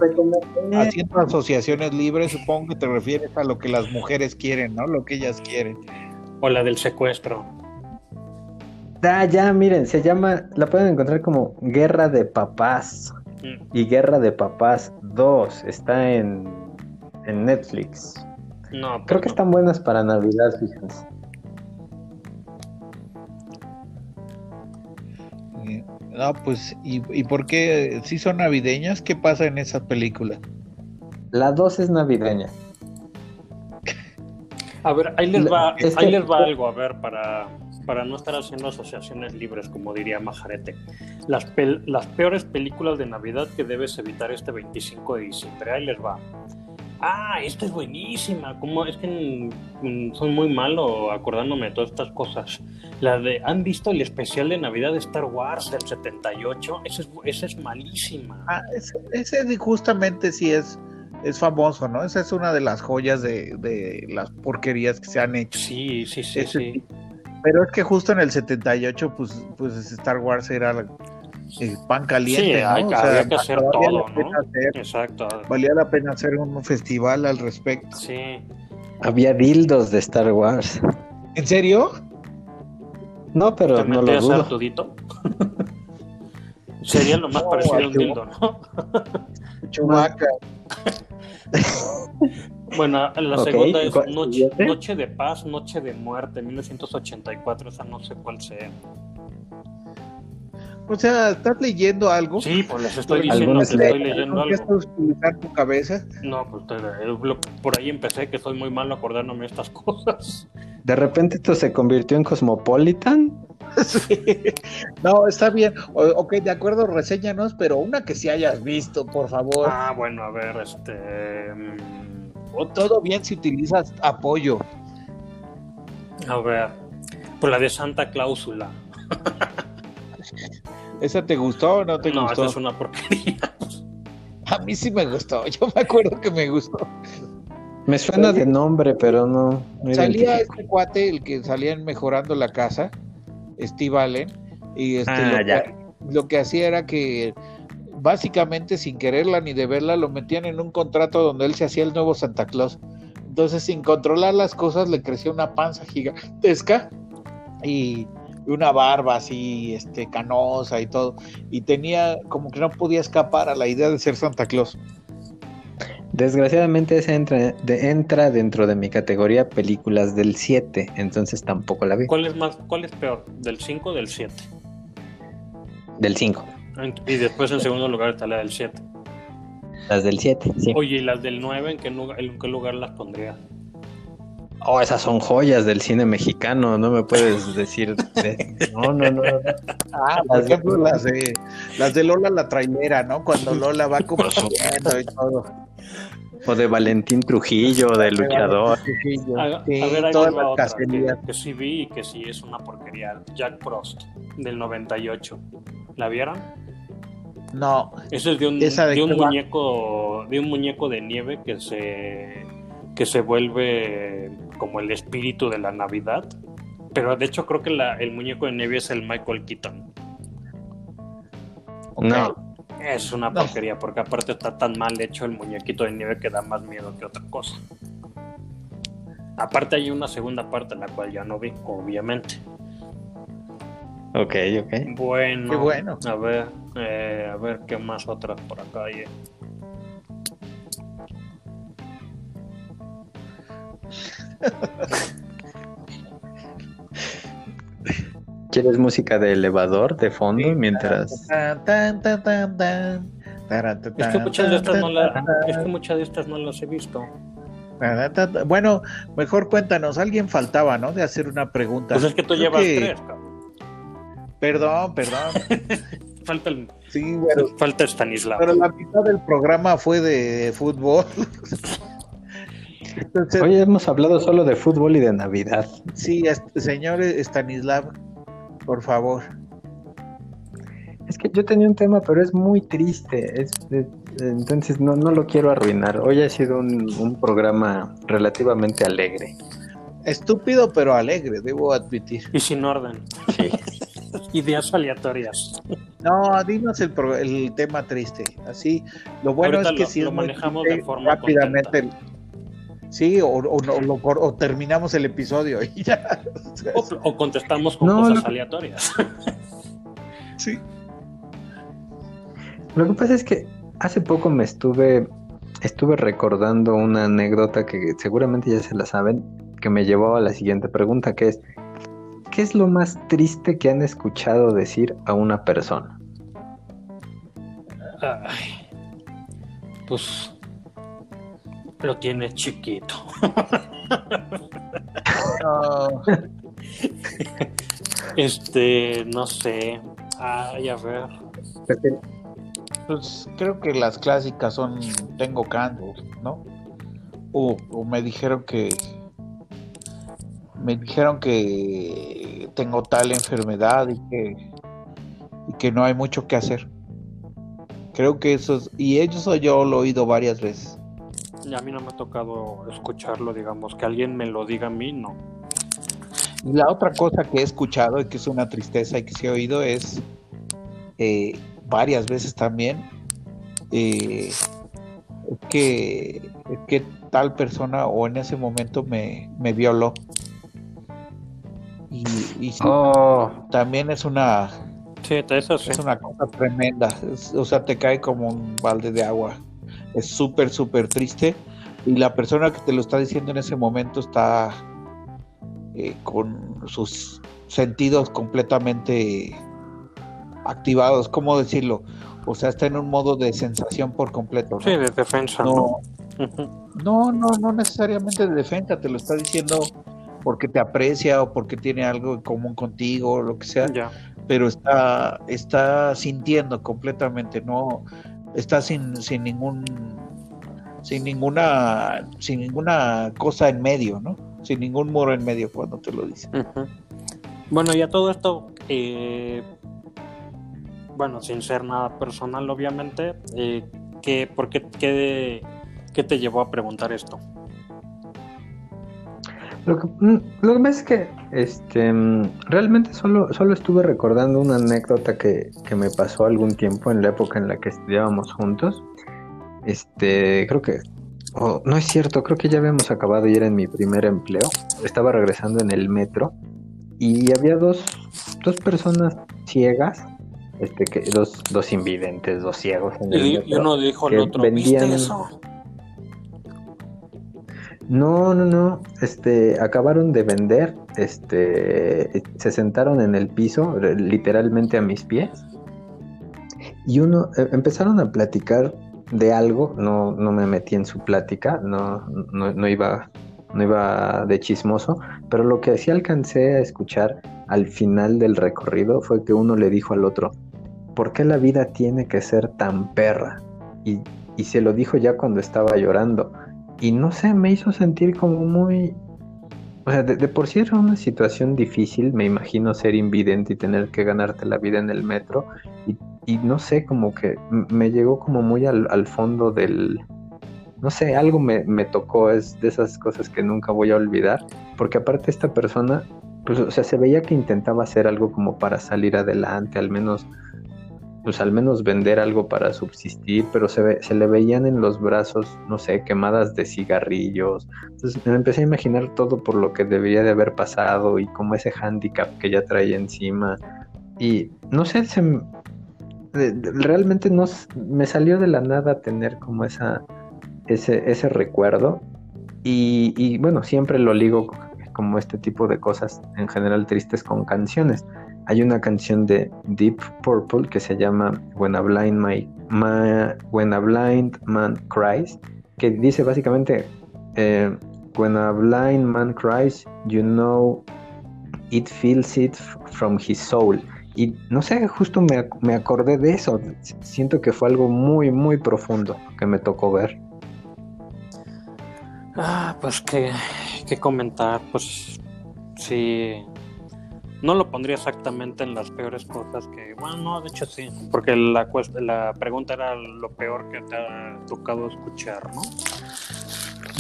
C: asociaciones libres, supongo que te refieres a lo que las mujeres quieren, ¿no? Lo que ellas quieren.
B: O la del secuestro.
A: Ah, ya, miren, se llama, la pueden encontrar como Guerra de Papás. Y Guerra de Papás 2 está en, en Netflix. No, creo que están buenas para Navidad, fíjense.
C: No, pues, ¿y, ¿y por qué? ¿Si son navideñas? ¿Qué pasa en esa película?
A: La 2 es navideña.
B: A ver, ahí les va, ahí les va algo, a ver, para, para no estar haciendo asociaciones libres, como diría Majarete. Las, las peores películas de Navidad que debes evitar este 25 de diciembre, ahí les va ah, esta es buenísima, como es que soy muy malo acordándome de todas estas cosas. La de, ¿han visto el especial de Navidad de Star Wars del 78? Esa es, es malísima.
C: Ah, ese, justamente sí es, es famoso, ¿no? Esa es una de las joyas de, las porquerías que se han hecho.
B: Sí, sí, sí, sí.
C: Pero es que justo en el 78, pues, pues Star Wars era pan caliente, ¿no?
B: había que hacer todo, ¿no? Exacto.
C: Valía la pena hacer un festival al respecto.
B: Sí.
A: Había dildos de Star Wars.
C: ¿En serio?
A: No, pero no lo dudo.
B: Tudito? Sería lo más parecido a un dildo, ¿no?
C: Chumaca.
B: Bueno, la segunda es noche, noche, de Paz, Noche de Muerte, 1984, esa no sé cuál sea.
C: O sea, ¿estás leyendo algo?
B: Sí, pues les estoy diciendo que estoy leyendo algo.
C: ¿Estás utilizar tu cabeza?
B: No, pues por ahí empecé, que soy muy malo acordándome de estas cosas.
A: ¿De repente esto se convirtió en Cosmopolitan?
C: sí. No, está bien. ok, de acuerdo, reséñanos, pero una que sí hayas visto, por favor.
B: Ah, bueno, a ver, este...
C: O todo bien si utilizas apoyo.
B: A ver, pues la de Santa Cláusula.
C: ¿Esa te gustó o no te gustó? No, esa
B: es una porquería.
C: A mí sí me gustó, yo me acuerdo que me gustó.
A: Me suena de nombre, pero no.
C: salía este cuate, el que salían mejorando la casa, Steve Allen, y este, ah, lo, Que, lo que hacía era que básicamente sin quererla ni de verla lo metían en un contrato donde él se hacía el nuevo Santa Claus. Entonces, sin controlar las cosas, le crecía una panza gigantesca y una barba así, este, canosa y todo, y tenía como que no podía escapar a la idea de ser Santa Claus.
A: Desgraciadamente ese entra, de, entra dentro de mi categoría películas del 7, entonces tampoco la vi.
B: ¿Cuál es más, cuál es peor, del 5 o del 7?
A: Del 5.
B: Y después en segundo lugar está la del 7.
A: Las del 7, sí.
B: Oye, ¿y las del 9 en qué, en qué lugar las pondría?
A: Oh, esas son joyas del cine mexicano, no me puedes decir. No, no, no.
C: Ah, por ejemplo, las de, las de Lola la trailera, ¿no? Cuando Lola va como y todo.
A: O de Valentín Trujillo, de Luchador.
B: A, a, ver, hay otra que, que, sí vi y que sí es una porquería. Jack Frost, del 98. ¿La vieron?
C: No.
B: Eso es de un, de un muñeco, de un muñeco de nieve que se que se vuelve como el espíritu de la Navidad. Pero de hecho creo que el muñeco de nieve es el Michael Keaton.
A: No.
B: Es una porquería, porque aparte está tan mal hecho el muñequito de nieve que da más miedo que otra cosa. Aparte hay una segunda parte en la cual ya no vi, obviamente.
A: Ok, ok.
B: Bueno.
C: Qué bueno.
B: A ver, eh, a ver qué más otras por acá hay.
A: ¿Quieres música de elevador de fondo mientras...
B: Es que muchas de estas no, es que muchas de estas no las he visto.
C: Bueno, mejor cuéntanos, alguien faltaba, ¿no? De hacer una pregunta.
B: Pues es que tú llevas tres,
C: Perdón, perdón.
B: falta el...
C: Sí,
B: falta Stanislav.
C: Pero la mitad del programa fue de fútbol.
A: Hoy hemos hablado solo de fútbol y de Navidad.
C: Sí, señor Stanislav, por favor.
A: Es que yo tenía un tema, pero es muy triste. entonces no, no lo quiero arruinar. Hoy ha sido un, programa relativamente alegre.
C: Estúpido pero alegre, debo admitir.
B: Y sin orden.
A: Sí.
B: Ideas aleatorias.
C: No, dinos el, pro- el tema triste. Así, lo bueno
B: Ahorita
C: es que
B: lo-
C: si
B: lo
C: es
B: manejamos
C: triste,
B: de forma
C: rápidamente. Sí, o, o, no- lo cor- o terminamos el episodio y ya.
B: O, o contestamos con
A: No,
B: cosas
A: no.
B: aleatorias.
C: Sí.
A: Lo que pasa es que hace poco me estuve, estuve recordando una anécdota que seguramente ya se la saben, que me llevó a la siguiente pregunta, que es, ¿qué es lo más triste que han escuchado decir a una persona?
B: Ay, pues lo tiene chiquito.
C: No,
B: Este, no sé. Ay, a ver.
C: pues creo que las clásicas son tengo cáncer, ¿no? O, o me dijeron que me dijeron que tengo tal enfermedad y que y que no hay mucho que hacer. Creo que eso es, y eso yo lo he oído varias veces.
B: Y a mí no me ha tocado escucharlo, digamos, que alguien me lo diga a mí, no.
C: Y la otra cosa que he escuchado y que es una tristeza y que sí he oído es eh, varias veces también eh, es que, que tal persona o en ese momento me, me violó. Y,
A: Oh,
C: también es una,
B: Sí, eso sí.
C: es una cosa tremenda. Es- o sea, te cae como un balde de agua. Es súper, súper triste. Y la persona que te lo está diciendo en ese momento está eh, con sus sentidos completamente activados. ¿Cómo decirlo? O sea, está en un modo de sensación por completo. ¿no?
B: Sí, de defensa, ¿no?
C: no, no, no necesariamente de defensa. Te lo está diciendo porque te aprecia o porque tiene algo en común contigo o lo que sea pero está, está sintiendo completamente, no está sin, sin ningún sin ninguna sin ninguna cosa en medio, ¿no? Sin ningún muro en medio cuando te lo dice.
B: Bueno, y a todo esto, eh, bueno, sin ser nada personal, obviamente, eh, ¿qué, ¿por qué, qué, qué te llevó a preguntar esto?
A: Lo que, mm, lo que pasa es que este, mm, realmente solo, solo estuve recordando una anécdota que, que me pasó algún tiempo en la época en la que estudiábamos juntos. Este, creo que, oh, no es cierto, creo que ya habíamos acabado y era en mi primer empleo. Estaba regresando en el metro y había dos, dos personas ciegas, este, que, dos, dos invidentes, dos ciegos en el
B: Y, y uno dijo al otro,
A: vendían-
B: ¿viste eso?
A: No, no, no. Este, acabaron de vender. Este, se sentaron en el piso, literalmente a mis pies. Y uno, eh, empezaron a platicar de algo. No, no me metí en su plática. No, no, no iba, no iba de chismoso. Pero lo que sí alcancé a escuchar al final del recorrido fue que uno le dijo al otro, ¿por qué la vida tiene que ser tan perra? Y, y se lo dijo ya cuando estaba llorando. Y no sé, me hizo sentir como muy... O sea, de, por sí era una situación difícil, me imagino ser invidente y tener que ganarte la vida en el metro. Y, y no sé, como que me llegó como muy al, al fondo del... No sé, algo me, me tocó, es de esas cosas que nunca voy a olvidar. Porque aparte esta persona, pues, o sea, se veía que intentaba hacer algo como para salir adelante, al menos pues al menos vender algo para subsistir, pero se, se le veían en los brazos, no sé, quemadas de cigarrillos. Entonces me empecé a imaginar todo por lo que debería de haber pasado y como ese hándicap que ya traía encima. Y no sé, se realmente no me salió de la nada tener como esa ese, ese recuerdo. Y, y bueno, siempre lo ligo como este tipo de cosas en general tristes con canciones. Hay una canción de Deep Purple que se llama When a Blind, My- Ma- When a Blind Man Cries, que dice básicamente, eh, When a blind man cries, you know it feels it from his soul. Y no sé, justo me, me acordé de eso. Siento que fue algo muy, muy profundo que me tocó ver.
B: Ah, pues qué, qué comentar, pues sí, no lo pondría exactamente en las peores cosas que, bueno, no, de hecho sí, porque la, la pregunta era lo peor que te ha tocado escuchar, ¿no?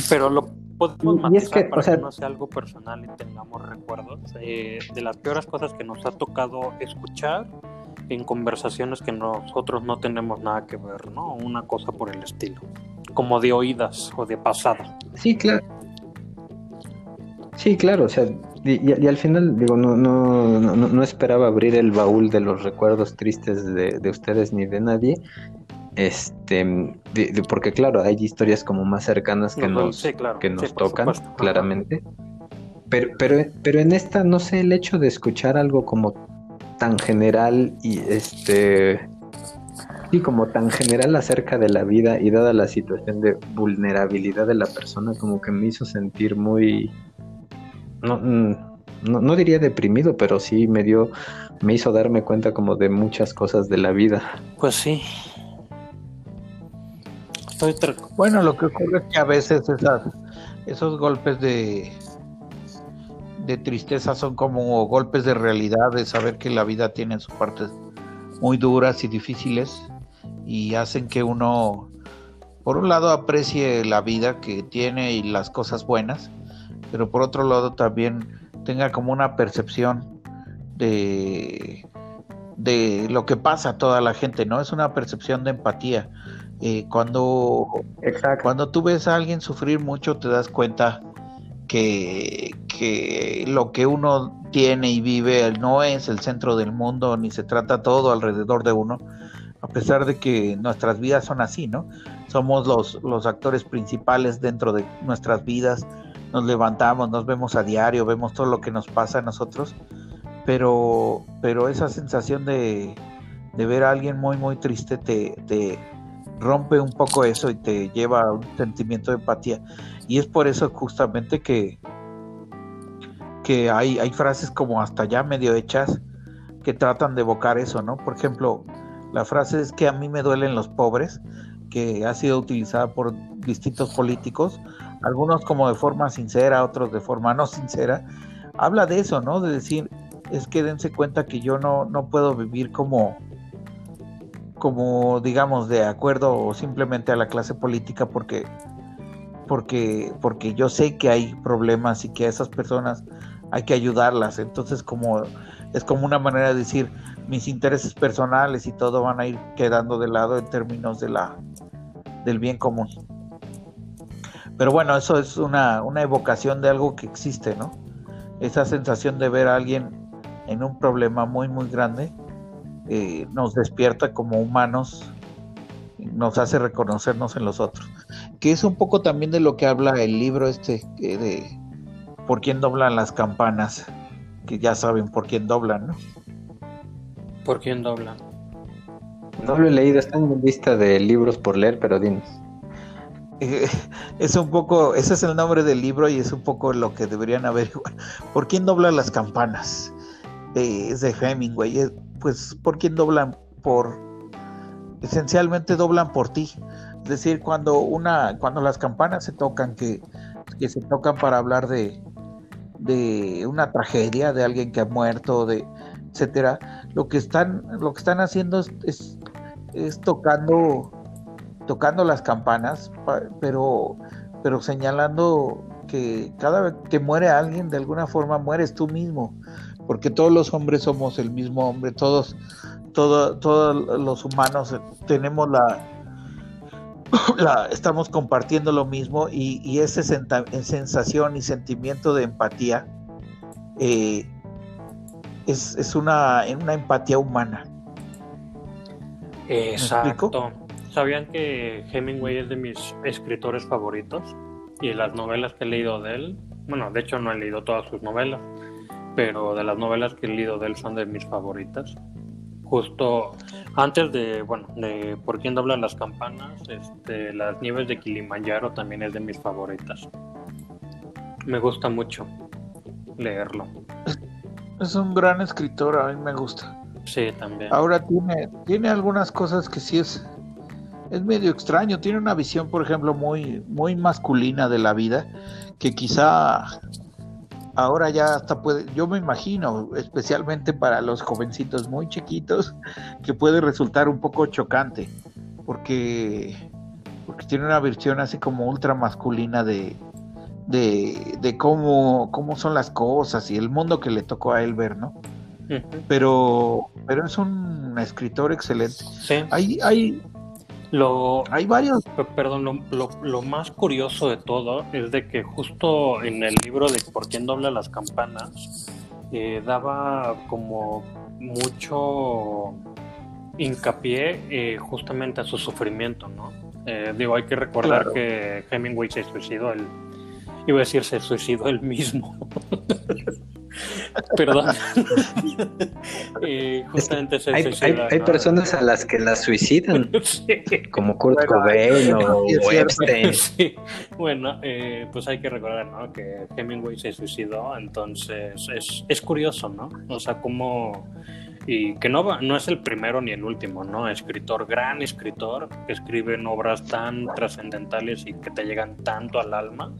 B: Pero lo, podemos matizar para que no sea algo personal y tengamos recuerdos eh, de las peores cosas que nos ha tocado escuchar en conversaciones que nosotros no tenemos nada que ver, ¿no? Una cosa por el estilo, como de oídas o de pasada.
A: Sí, claro. Sí, claro, o sea, y, al final, digo, no, no, no, esperaba abrir el baúl de los recuerdos tristes de, de ustedes ni de nadie, este, porque claro, hay historias como más cercanas que nos, que nos tocan, claramente. Pero, pero, pero en esta, no sé, el hecho de escuchar algo como tan general y este y como tan general acerca de la vida y dada la situación de vulnerabilidad de la persona, como que me hizo sentir muy no, mm, no, no diría deprimido, pero sí me dio, me hizo darme cuenta como de muchas cosas de la vida.
B: Pues sí,
C: bueno, lo que ocurre es que a veces esos golpes de, de tristeza son como golpes de realidad, de saber que la vida tiene sus partes muy duras y difíciles y hacen que uno, por un lado, aprecie la vida que tiene y las cosas buenas, pero por otro lado también tenga como una percepción de, de lo que pasa a toda la gente, ¿no? Es una percepción de empatía eh, cuando, cuando tú ves a alguien sufrir mucho, te das cuenta que, que, lo que uno tiene y vive no es el centro del mundo, ni se trata todo alrededor de uno, a pesar de que nuestras vidas son así, ¿no? Somos los, los actores principales dentro de nuestras vidas, nos levantamos, nos vemos a diario, vemos todo lo que nos pasa a nosotros, pero, pero esa sensación de, de ver a alguien muy, muy triste te, te rompe un poco eso y te lleva a un sentimiento de empatía. Y es por eso justamente que, que hay, hay frases como hasta ya medio hechas que tratan de evocar eso, ¿no? Por ejemplo, la frase es que a mí me duelen los pobres, que ha sido utilizada por distintos políticos, algunos como de forma sincera, otros de forma no sincera. Habla de eso, ¿no? De decir, es que dense cuenta que yo no, no puedo vivir como, como digamos de acuerdo o simplemente a la clase política porque porque porque yo sé que hay problemas y que a esas personas hay que ayudarlas entonces como es como una manera de decir mis intereses personales y todo van a ir quedando de lado en términos de la del bien común pero bueno eso es una, una evocación de algo que existe no esa sensación de ver a alguien en un problema muy muy grande eh, nos despierta como humanos, nos hace reconocernos en los otros. Que es un poco también de lo que habla el libro este de por quién doblan las campanas, que ya saben por quién doblan, ¿no?
B: ¿Por quién doblan?
A: No lo he leído, está en mi lista de libros por leer, pero dinos.
C: es un poco, ese es el nombre del libro y es un poco lo que deberían averiguar. ¿Por quién doblan las campanas? Eh, es de Hemingway pues por quién doblan por esencialmente doblan por ti es decir cuando una cuando las campanas se tocan que, que se tocan para hablar de de una tragedia de alguien que ha muerto etcétera lo que están lo que están haciendo es, es, tocando tocando las campanas pero pero señalando que cada vez que muere alguien de alguna forma mueres tú mismo porque todos los hombres somos el mismo hombre, todos, todos los humanos tenemos la, estamos compartiendo lo mismo y, y esa sensación y sentimiento de empatía eh, es, una, una empatía humana.
B: Exacto. ¿Sabían que Hemingway es de mis escritores favoritos? Y las novelas que he leído de él, bueno, de hecho no he leído todas sus novelas, pero de las novelas que he leído de él son de mis favoritas. Justo antes de, bueno, de Por quién doblan las campanas, este, Las nieves de Kilimanjaro también es de mis favoritas. Me gusta mucho leerlo.
C: Es un gran escritor, a mí me gusta.
B: Sí, también.
C: Ahora tiene, tiene algunas cosas que sí es, es medio extraño. Tiene una visión, por ejemplo, muy, muy masculina de la vida, que quizá ahora ya hasta puede, yo me imagino, especialmente para los jovencitos muy chiquitos, que puede resultar un poco chocante, porque, porque tiene una versión así como ultra masculina de, de, de cómo, cómo son las cosas y el mundo que le tocó a él ver, ¿no? Pero, pero es un escritor excelente.
B: Sí.
C: Hay, hay,
B: Lo,
C: hay varios.
B: Perdón, lo, lo- lo más curioso de todo es de que justo en el libro de Por quién dobla las campanas eh, daba como mucho hincapié eh, justamente a su sufrimiento, ¿no? Eh, digo, hay que recordar
C: Claro.
B: que Hemingway se suicidó él, iba a decir se suicidó él mismo. Perdón. Eh, justamente se
A: Hay, hay-
B: suicida.
A: hay
B: ¿no?
A: personas a las que las suicidan,
B: Sí.
A: como Kurt
C: Bueno,
A: Cobain o. Epstein.
B: Sí, bueno, eh, pues hay que recordar, ¿no? Que Hemingway se suicidó, entonces es, es curioso, ¿no? O sea, como... Y que no, va- no es el primero ni el último, ¿no? Escritor, gran escritor, que escriben obras tan trascendentales y que te llegan tanto al alma,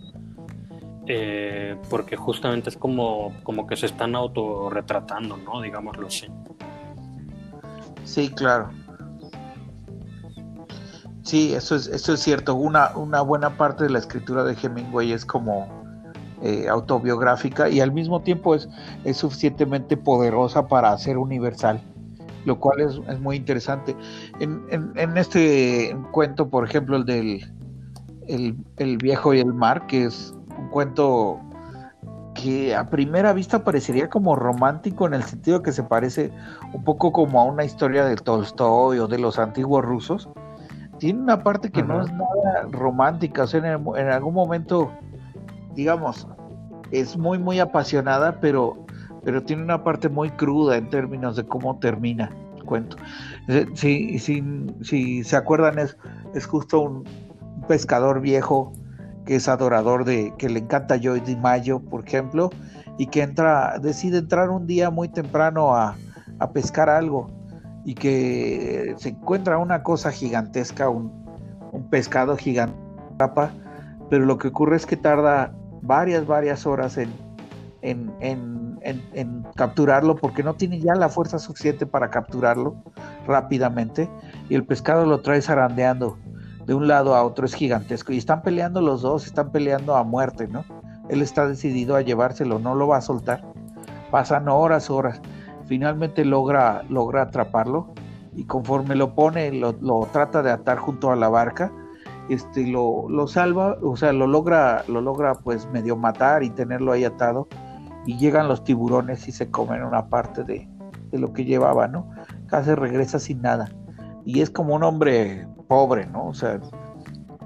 B: eh, porque justamente es como, como que se están autorretratando, ¿no? Digámoslo así.
C: Sí, claro. Sí, eso es, eso es cierto. Una, una buena parte de la escritura de Hemingway es como eh, autobiográfica y al mismo tiempo es, es suficientemente poderosa para ser universal, lo cual es, es muy interesante. En, en- en este cuento, por ejemplo, el del el, el viejo y el mar, que es un cuento que a primera vista parecería como romántico en el sentido que se parece un poco como a una historia de Tolstoy o de los antiguos rusos. Tiene una parte que no es nada romántica, o sea, en, el- en algún momento, digamos, es muy, muy apasionada, pero, pero tiene una parte muy cruda en términos de cómo termina el cuento. Eh, Si, si, si se acuerdan, es, es justo un pescador viejo que es adorador de, que le encanta Joy DiMaggio, por ejemplo, y que entra, decide entrar un día muy temprano a, a pescar algo y que se encuentra una cosa gigantesca, un, un pescado gigante, pero lo que ocurre es que tarda varias, varias horas en, en- en- en capturarlo porque no tiene ya la fuerza suficiente para capturarlo rápidamente y el pescado lo trae zarandeando de un lado a otro, es gigantesco y están peleando los dos, están peleando a muerte, ¿no? Él está decidido a llevárselo, no lo va a soltar. Pasan horas, horas. Finalmente logra, logra atraparlo y conforme lo pone, lo, lo trata de atar junto a la barca, este, lo, lo salva, o sea, lo logra, lo logra pues medio matar y tenerlo ahí atado y llegan los tiburones y se comen una parte de, de lo que llevaba, ¿no? Casi regresa sin nada. Y es como un hombre pobre, ¿no? O sea,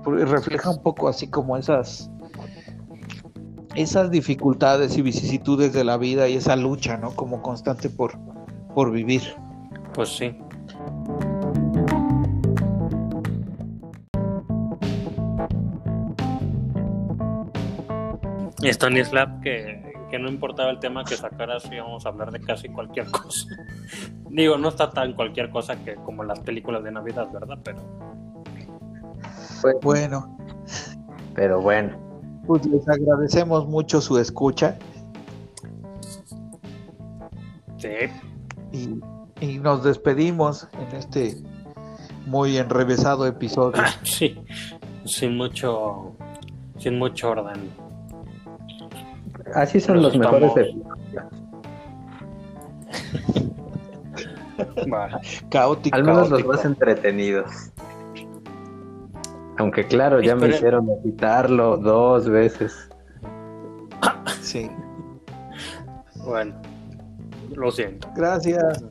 C: refleja un poco así como esas esas dificultades y vicisitudes de la vida y esa lucha, ¿no? Como constante por, por vivir.
B: Pues sí. Stanislav que, que no importaba el tema que sacaras, íbamos a hablar de casi cualquier cosa. Digo, no está tan cualquier cosa que como las películas de Navidad, ¿verdad? Pero
C: Bueno,
A: Pero bueno,
C: pues les agradecemos mucho su escucha
B: sí,
C: y, y nos despedimos en este muy enrevesado episodio.
B: sí, sin mucho, sin mucho orden.
A: Así son
B: Nos
A: los mejores de-
B: Vale.
C: Caótico.
A: al menos los más entretenidos. Aunque claro, ya me hicieron editarlo dos veces.
C: Sí.
B: Bueno, lo siento.
C: Gracias.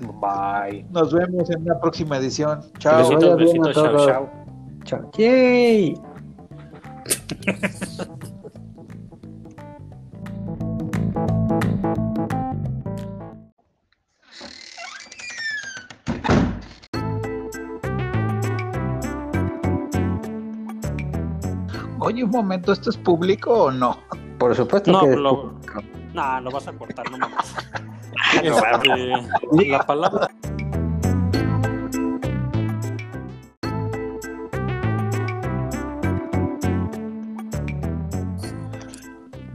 B: Bye.
C: Nos vemos en una próxima edición. Chao.
A: Besitos.
B: Besitos, chao, chao.
A: Chao. ¡Yay!
C: momento, ¿esto es público o no?
A: Por supuesto
B: No,
A: que
B: lo, nah, lo vas a cortar, no mames. Este, la palabra.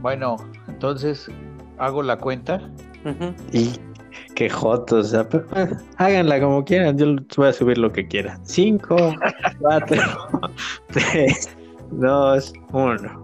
C: Bueno, entonces hago la cuenta.
A: Y qué jotos, o sea, pero, eh, háganla como quieran, yo voy a subir lo que quiera. Cinco, cuatro, tres, dos, uno.